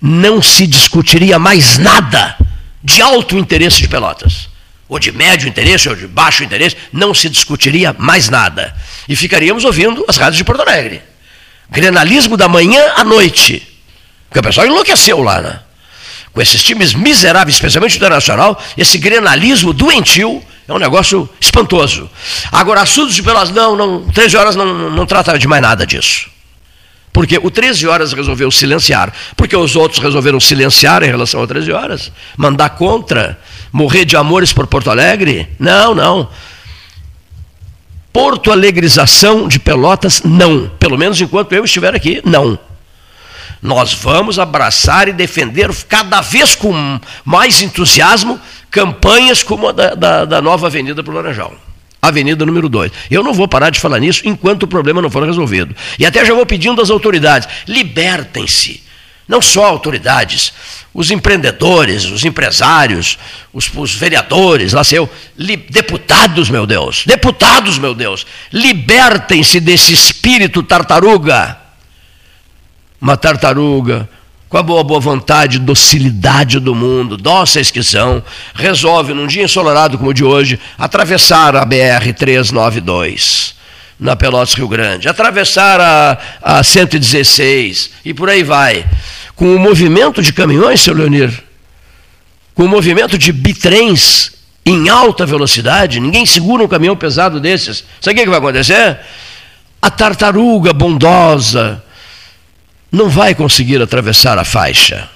Não se discutiria mais nada de alto interesse de Pelotas ou de médio interesse, ou de baixo interesse, não se discutiria mais nada. E ficaríamos ouvindo as rádios de Porto Alegre. Grenalismo da manhã à noite. Porque o pessoal enlouqueceu lá, né? Com esses times miseráveis, especialmente internacional, esse grenalismo doentio é um negócio espantoso. Agora, assuntos de pelas, não, não, 13 horas não, não, não trata de mais nada disso. Porque o 13 horas resolveu silenciar. Porque os outros resolveram silenciar em relação a 13 horas. Mandar contra morrer de amores por Porto Alegre? Não, não. Porto Alegrização de Pelotas, não. Pelo menos enquanto eu estiver aqui, não. Nós vamos abraçar e defender cada vez com mais entusiasmo campanhas como a da, da, da nova Avenida para o Laranjal. Avenida número 2. Eu não vou parar de falar nisso enquanto o problema não for resolvido. E até já vou pedindo às autoridades: libertem-se. Não só autoridades, os empreendedores, os empresários, os, os vereadores, lá seu, li, deputados, meu Deus, deputados, meu Deus, libertem-se desse espírito tartaruga. Uma tartaruga com a boa, boa vontade, docilidade do mundo, dóceis que são, resolve, num dia ensolarado como o de hoje, atravessar a BR-392 na Pelotas Rio Grande, atravessar a, a 116 e por aí vai com o movimento de caminhões, seu Leonir, com o movimento de bitrens em alta velocidade, ninguém segura um caminhão pesado desses. Sabe o que vai acontecer? A tartaruga bondosa não vai conseguir atravessar a faixa.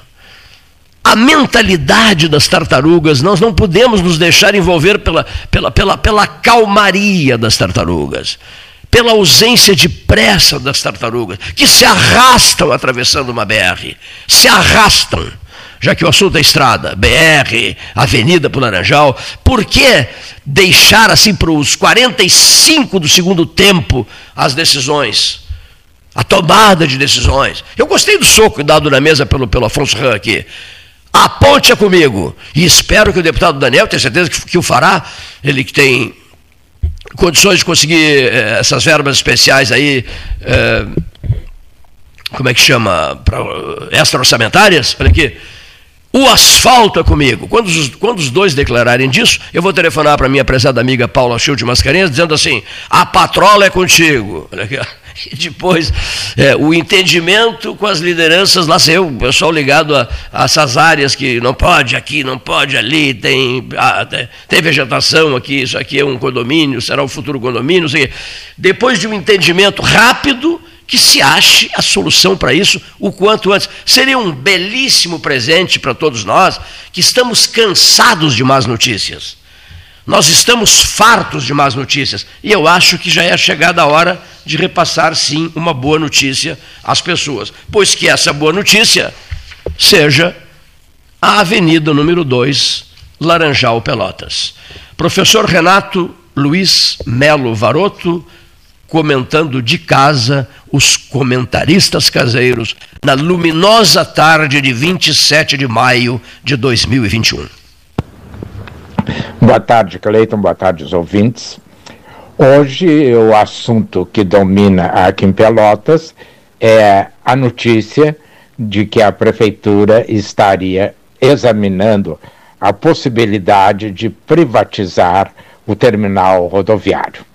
A mentalidade das tartarugas, nós não podemos nos deixar envolver pela, pela, pela, pela calmaria das tartarugas pela ausência de pressa das tartarugas, que se arrastam atravessando uma BR, se arrastam, já que o assunto é estrada, BR, Avenida para o Laranjal, por que deixar assim para os 45 do segundo tempo as decisões? A tomada de decisões. Eu gostei do soco dado na mesa pelo, pelo Afonso Ram aqui. A ponte é comigo. E espero que o deputado Daniel, tenho certeza que, que o fará, ele que tem condições de conseguir eh, essas verbas especiais aí, eh, como é que chama, pra, extra-orçamentárias, olha aqui, o asfalto é comigo. Quando os, quando os dois declararem disso, eu vou telefonar para minha prezada amiga Paula Schild de Mascarenhas, dizendo assim, a patrola é contigo. Olha aqui, E depois, é, o entendimento com as lideranças, lá sei o pessoal ligado a, a, essas áreas que não pode aqui, não pode ali, tem, ah, tem vegetação aqui, isso aqui é um condomínio, será o futuro condomínio, sei. Depois de um entendimento rápido, que se ache a solução para isso o quanto antes. Seria um belíssimo presente para todos nós que estamos cansados de más notícias. Nós estamos fartos de más notícias e eu acho que já é chegada a hora de repassar, sim, uma boa notícia às pessoas, pois que essa boa notícia seja a Avenida número 2, Laranjal Pelotas. Professor Renato Luiz Melo Varoto, comentando de casa os comentaristas caseiros na luminosa tarde de 27 de maio de 2021. Boa tarde, Cleiton. Boa tarde, os ouvintes. Hoje, o assunto que domina aqui em Pelotas é a notícia de que a Prefeitura estaria examinando a possibilidade de privatizar o terminal rodoviário.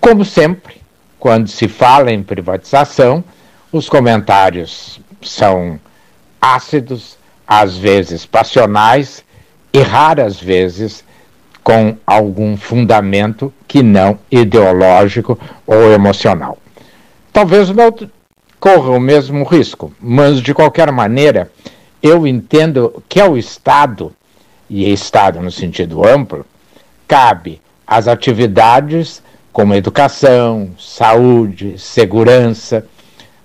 Como sempre, quando se fala em privatização, os comentários são ácidos, às vezes passionais e raras vezes com algum fundamento que não ideológico ou emocional. Talvez não corra o mesmo risco, mas de qualquer maneira, eu entendo que ao Estado, e Estado no sentido amplo, cabe as atividades como educação, saúde, segurança,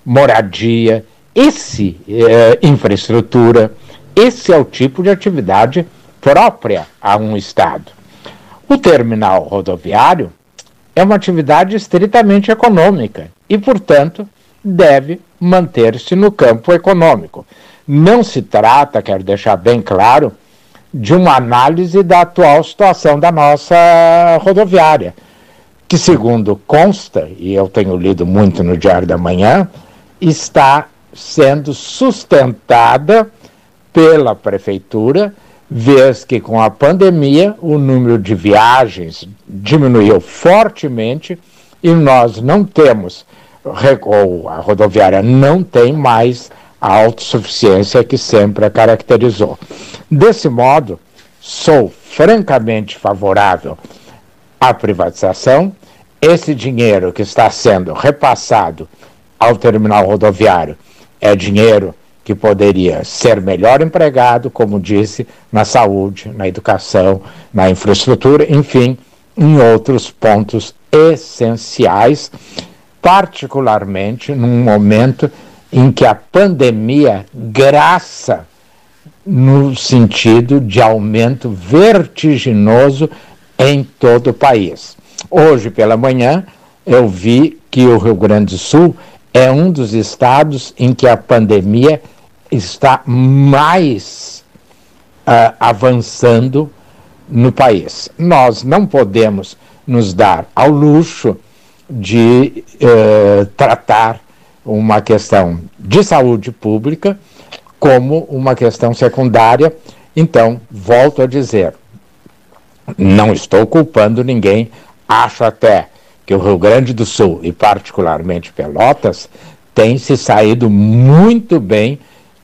moradia, esse eh, infraestrutura, esse é o tipo de atividade própria a um Estado. O terminal rodoviário é uma atividade estritamente econômica e, portanto, deve manter-se no campo econômico. Não se trata, quero deixar bem claro, de uma análise da atual situação da nossa rodoviária, que, segundo consta, e eu tenho lido muito no Diário da Manhã, está sendo sustentada pela prefeitura, vez que com a pandemia o número de viagens diminuiu fortemente e nós não temos, ou a rodoviária não tem mais a autossuficiência que sempre a caracterizou. Desse modo, sou francamente favorável à privatização. Esse dinheiro que está sendo repassado ao terminal rodoviário é dinheiro que poderia ser melhor empregado, como disse, na saúde, na educação, na infraestrutura, enfim, em outros pontos essenciais, particularmente num momento em que a pandemia graça no sentido de aumento vertiginoso em todo o país. Hoje pela manhã eu vi que o Rio Grande do Sul é um dos estados em que a pandemia está mais uh, avançando no país. Nós não podemos nos dar ao luxo de uh, tratar uma questão de saúde pública como uma questão secundária. Então, volto a dizer, não estou culpando ninguém, acho até que o Rio Grande do Sul, e particularmente Pelotas, tem se saído muito bem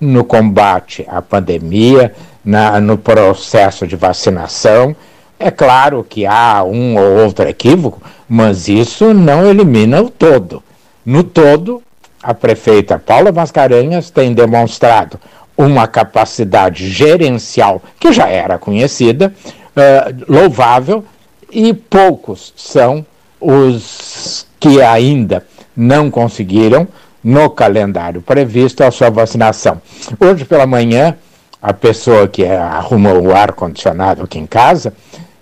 no combate à pandemia, na, no processo de vacinação. É claro que há um ou outro equívoco, mas isso não elimina o todo. No todo, a prefeita Paula Mascarenhas tem demonstrado uma capacidade gerencial que já era conhecida, uh, louvável, e poucos são os que ainda não conseguiram, no calendário previsto, a sua vacinação. Hoje pela manhã, a pessoa que arruma o ar-condicionado aqui em casa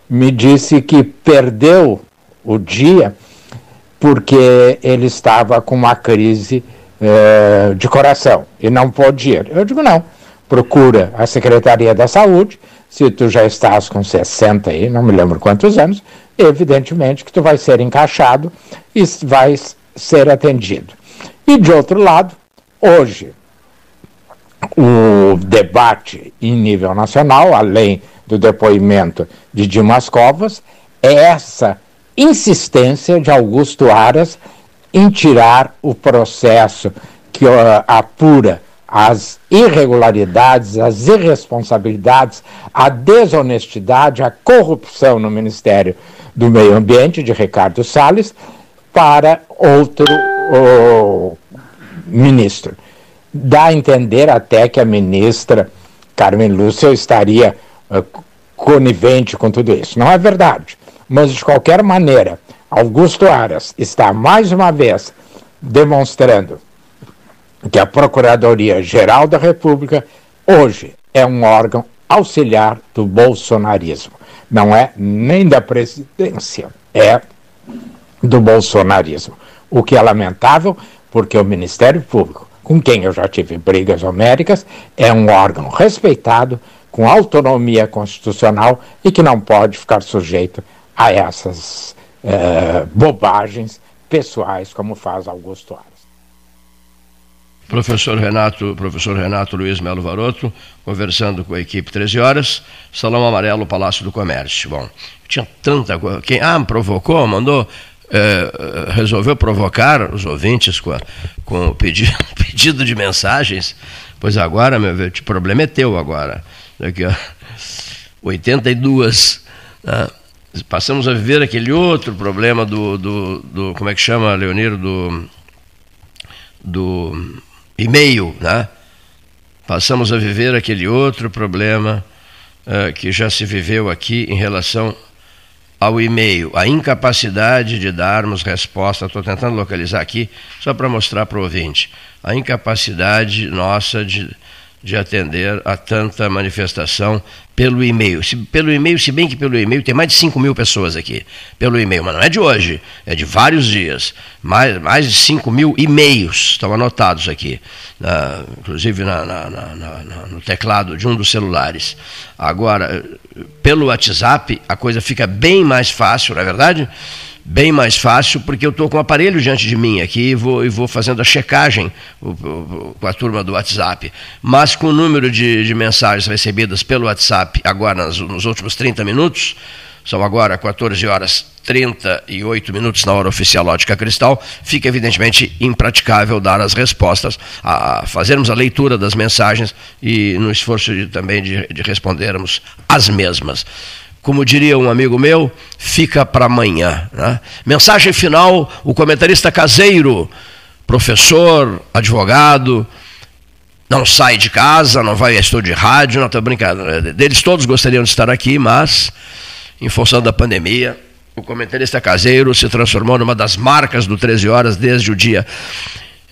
me disse que perdeu o dia porque ele estava com uma crise é, de coração e não pôde ir. Eu digo, não, procura a Secretaria da Saúde, se tu já estás com 60 aí, não me lembro quantos anos, evidentemente que tu vai ser encaixado e vai ser atendido. E de outro lado, hoje, o debate em nível nacional, além do depoimento de Dimas Covas, é essa insistência de Augusto Aras em tirar o processo que apura as irregularidades, as irresponsabilidades, a desonestidade, a corrupção no Ministério do Meio Ambiente de Ricardo Salles para outro uh, ministro. Dá a entender até que a ministra Carmen Lúcia estaria uh, conivente com tudo isso. Não é verdade. Mas, de qualquer maneira, Augusto Aras está mais uma vez demonstrando que a Procuradoria-Geral da República hoje é um órgão auxiliar do bolsonarismo. Não é nem da presidência, é do bolsonarismo. O que é lamentável, porque o Ministério Público, com quem eu já tive brigas homéricas, é um órgão respeitado, com autonomia constitucional e que não pode ficar sujeito a essas é, bobagens pessoais, como faz Augusto Aras. Professor Renato, professor Renato Luiz Melo Varoto, conversando com a equipe 13 horas, Salão Amarelo, Palácio do Comércio. Bom, tinha tanta coisa. Quem ah, provocou, mandou, é, resolveu provocar os ouvintes com, a, com o pedido, pedido de mensagens. Pois agora, meu velho, o problema é teu agora. Daqui a 82. Né? passamos a viver aquele outro problema do, do, do como é que chama, Leoniro, do, do e-mail, né? Passamos a viver aquele outro problema uh, que já se viveu aqui em relação ao e-mail, a incapacidade de darmos resposta. Estou tentando localizar aqui, só para mostrar para o ouvinte. A incapacidade nossa de de atender a tanta manifestação pelo e-mail. Se, pelo e-mail, se bem que pelo e-mail tem mais de 5 mil pessoas aqui, pelo e-mail, mas não é de hoje, é de vários dias. Mais, mais de 5 mil e-mails estão anotados aqui, na, inclusive na, na, no teclado de um dos celulares. Agora, pelo WhatsApp, a coisa fica bem mais fácil, não é verdade? Bem mais fácil, porque eu estou com o aparelho diante de mim aqui e vou, e vou fazendo a checagem com a turma do WhatsApp. Mas com o número de, de mensagens recebidas pelo WhatsApp agora nos, nos últimos 30 minutos, são agora 14 horas 38 minutos na hora oficial Lógica Cristal, fica evidentemente impraticável dar as respostas, a, fazermos a leitura das mensagens e no esforço de, também de, de respondermos as mesmas como diria um amigo meu, fica para amanhã. Né? Mensagem final: o comentarista caseiro, professor, advogado, não sai de casa, não vai a de rádio, não estou brincando. Deles todos gostariam de estar aqui, mas, em função da pandemia, o comentarista caseiro se transformou numa das marcas do 13 Horas desde o dia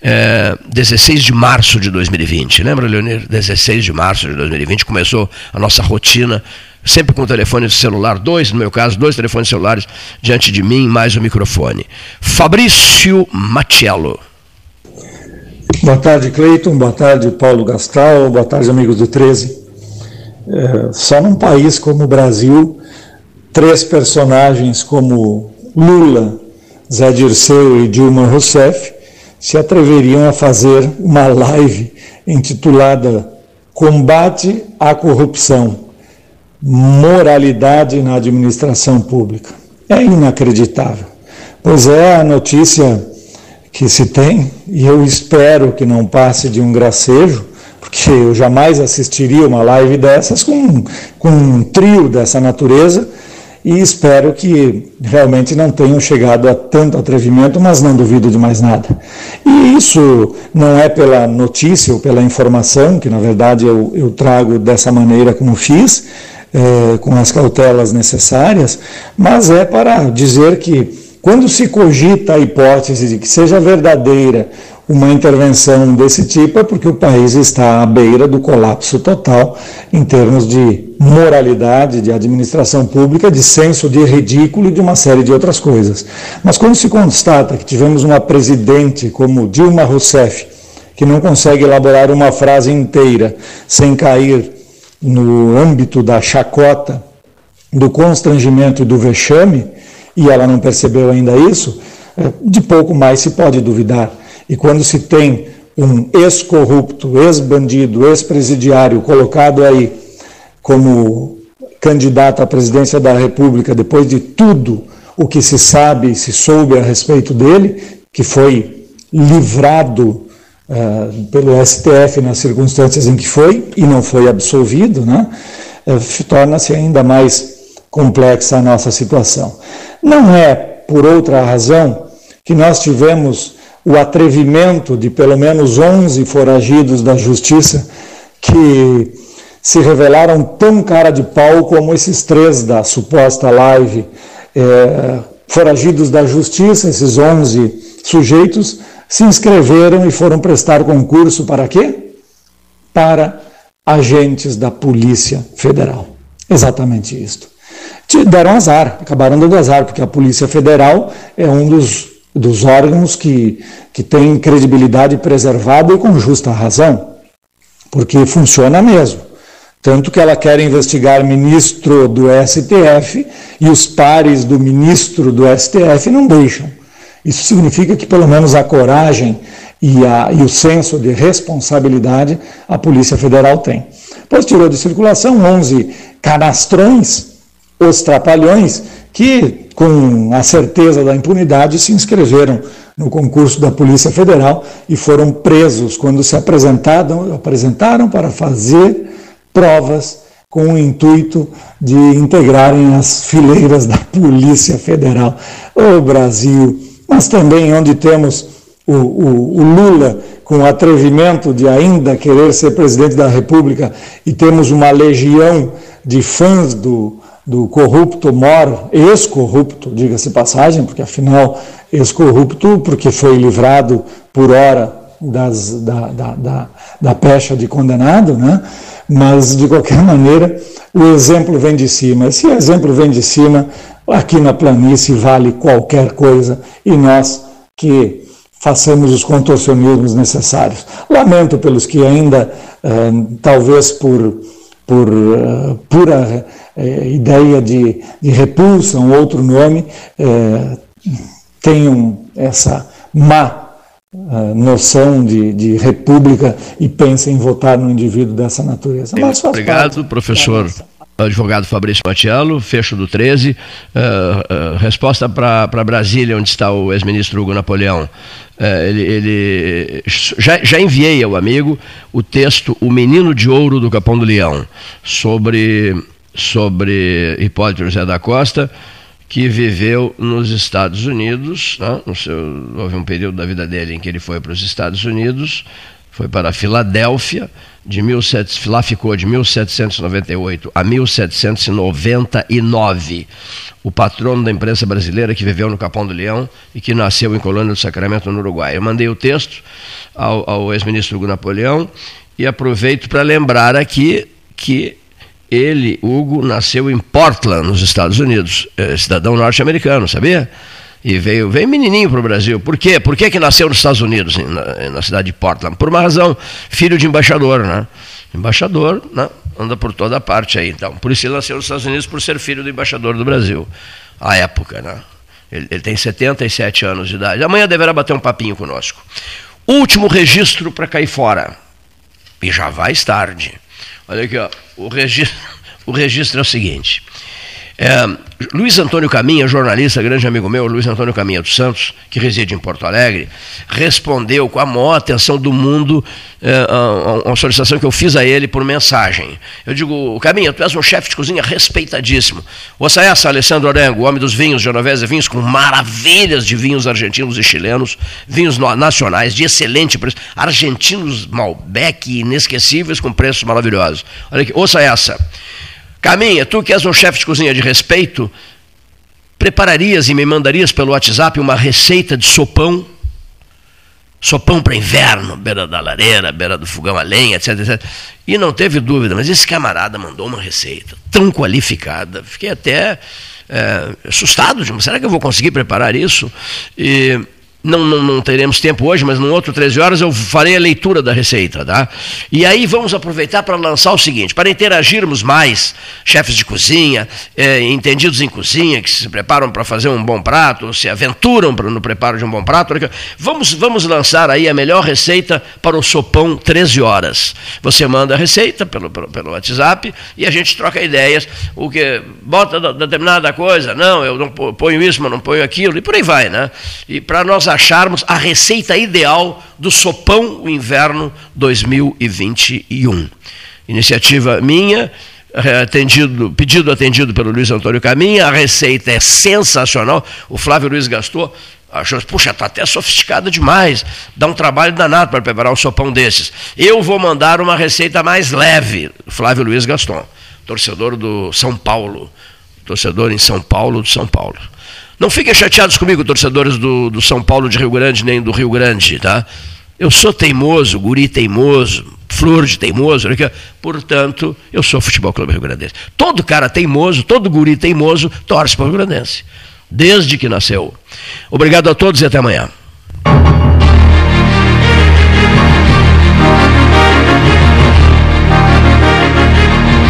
é, 16 de março de 2020. Lembra, Leonir? 16 de março de 2020 começou a nossa rotina sempre com o telefone celular, dois, no meu caso, dois telefones celulares diante de mim, mais o microfone. Fabrício Matiello. Boa tarde, Cleiton. Boa tarde, Paulo Gastal. Boa tarde, amigos do 13. É, só num país como o Brasil, três personagens como Lula, Zé Dirceu e Dilma Rousseff se atreveriam a fazer uma live intitulada Combate à Corrupção moralidade na administração pública. É inacreditável. Pois é a notícia que se tem, e eu espero que não passe de um gracejo, porque eu jamais assistiria uma live dessas com, com um trio dessa natureza, e espero que realmente não tenham chegado a tanto atrevimento, mas não duvido de mais nada. E isso não é pela notícia ou pela informação, que na verdade eu, eu trago dessa maneira como fiz, é, com as cautelas necessárias, mas é para dizer que, quando se cogita a hipótese de que seja verdadeira uma intervenção desse tipo, é porque o país está à beira do colapso total em termos de moralidade, de administração pública, de senso de ridículo e de uma série de outras coisas. Mas quando se constata que tivemos uma presidente como Dilma Rousseff, que não consegue elaborar uma frase inteira sem cair no âmbito da chacota, do constrangimento e do vexame, e ela não percebeu ainda isso, é, de pouco mais se pode duvidar. E quando se tem um ex-corrupto, ex-bandido, ex-presidiário colocado aí como candidato à presidência da República, depois de tudo o que se sabe e se soube a respeito dele, que foi livrado uh, pelo STF nas circunstâncias em que foi e não foi absolvido, né, uh, torna-se ainda mais complexa a nossa situação. Não é por outra razão que nós tivemos o atrevimento de pelo menos 11 foragidos da justiça que se revelaram tão cara de pau como esses três da suposta live. É, foragidos da justiça, esses 11 sujeitos, se inscreveram e foram prestar concurso para quê? Para agentes da Polícia Federal. Exatamente isto. Deram azar, acabaram dando azar, porque a Polícia Federal é um dos, dos órgãos que, que tem credibilidade preservada e com justa razão, porque funciona mesmo. Tanto que ela quer investigar ministro do STF e os pares do ministro do STF não deixam. Isso significa que, pelo menos, a coragem e, a, e o senso de responsabilidade a Polícia Federal tem. Pois tirou de circulação 11 canastrões, os trapalhões, que, com a certeza da impunidade, se inscreveram no concurso da Polícia Federal e foram presos quando se apresentaram, apresentaram para fazer provas com o intuito de integrarem as fileiras da Polícia Federal. O Brasil, mas também onde temos o, o, o Lula com o atrevimento de ainda querer ser presidente da República e temos uma legião de fãs do, do corrupto Mor, ex-corrupto, diga-se passagem, porque afinal ex-corrupto, porque foi livrado por hora das, da, da, da, da pecha de condenado, né? mas de qualquer maneira o exemplo vem de cima. E se o exemplo vem de cima, aqui na planície vale qualquer coisa e nós que façamos os contorcionismos necessários. Lamento pelos que ainda, eh, talvez por, por uh, pura eh, ideia de, de repulsa, um outro nome, eh, tenham essa má noção de, de, república e pensem em votar no indivíduo dessa natureza. Mas Obrigado, parte. professor. Advogado Fabrício Matiello, fecho do 13. Uh, uh, resposta para Brasília, onde está o ex-ministro Hugo Napoleão. Uh, ele, ele já, já, enviei ao amigo o texto O Menino de Ouro do Capão do Leão, sobre, sobre Hipólito José da Costa que viveu nos Estados Unidos. Né? Seu, houve um período da vida dele em que ele foi para os Estados Unidos, foi para a Filadélfia, de 17, lá ficou de 1798 a 1799. O patrono da imprensa brasileira que viveu no Capão do Leão e que nasceu em Colônia do Sacramento, no Uruguai. Eu mandei o texto ao, ao ex-ministro Hugo Napoleão e aproveito para lembrar aqui que ele, Hugo, nasceu em Portland, nos Estados Unidos, é, cidadão norte-americano, sabia? E veio, veio menininho para o Brasil. Por quê? Por que, que nasceu nos Estados Unidos, na, na, cidade de Portland? Por uma razão, filho de embaixador, né? Embaixador, né? anda por toda parte aí. Então, por isso ele nasceu nos Estados Unidos, por ser filho do embaixador do Brasil, à época, né? Ele, ele tem 77 anos de idade. Amanhã deverá bater um papinho conosco. Último registro para cair fora. E já vai tarde. Olha aqui, ó, o, registro, o registro é o seguinte. É, Luiz Antônio Caminha, jornalista, grande amigo meu, Luiz Antônio Caminha dos Santos, que reside em Porto Alegre, respondeu com a maior atenção do mundo é, a, uma solicitação que eu fiz a ele por mensagem. Eu digo, Caminha, tu és um chefe de cozinha respeitadíssimo. Você é essa, Alessandro Orengo, homem dos vinhos, genovese vinhos, com maravilhas de vinhos argentinos e chilenos, vinhos nacionais de excelente preço, argentinos Malbec inesquecíveis com preços maravilhosos. Olha aqui, ouça essa. Caminha, tu que és um chefe de cozinha de respeito, prepararias e me mandarias pelo WhatsApp uma receita de sopão? Sopão para inverno, beira da lareira, beira do fogão a lenha, etc, etc. E não teve dúvida, mas esse camarada mandou uma receita tão qualificada, fiquei até é, assustado. Será que eu vou conseguir preparar isso? E não, não, não, teremos tempo hoje, mas num outro 13 horas eu farei a leitura da receita, tá? E aí vamos aproveitar para lançar o seguinte, para interagirmos mais, chefes de cozinha, é, entendidos em cozinha, que se preparam para fazer um bom prato, ou se aventuram no preparo de um bom prato, vamos, vamos lançar aí a melhor receita para o sopão 13 horas. Você manda a receita pelo, pelo, pelo WhatsApp e a gente troca ideias, o que bota determinada coisa, não, eu não ponho isso, mas não ponho aquilo, e por aí vai, né? E para nós acharmos a receita ideal do sopão inverno 2021. Iniciativa minha, atendido, pedido atendido pelo Luiz Antônio Caminha, a receita é sensacional. O Flávio Luiz gastou achou, puxa, está até sofisticada demais, dá um trabalho danado para preparar um sopão desses. Eu vou mandar uma receita mais leve, Flávio Luiz Gaston, torcedor do São Paulo, torcedor em São Paulo, do São Paulo. Não fiquem chateados comigo, torcedores do, do São Paulo de Rio Grande, nem do Rio Grande, tá? Eu sou teimoso, guri teimoso, flor de teimoso, portanto, eu sou Futebol Clube Rio Grandense. Todo cara teimoso, todo guri teimoso, torce para o Rio Grandense, desde que nasceu. Obrigado a todos e até amanhã.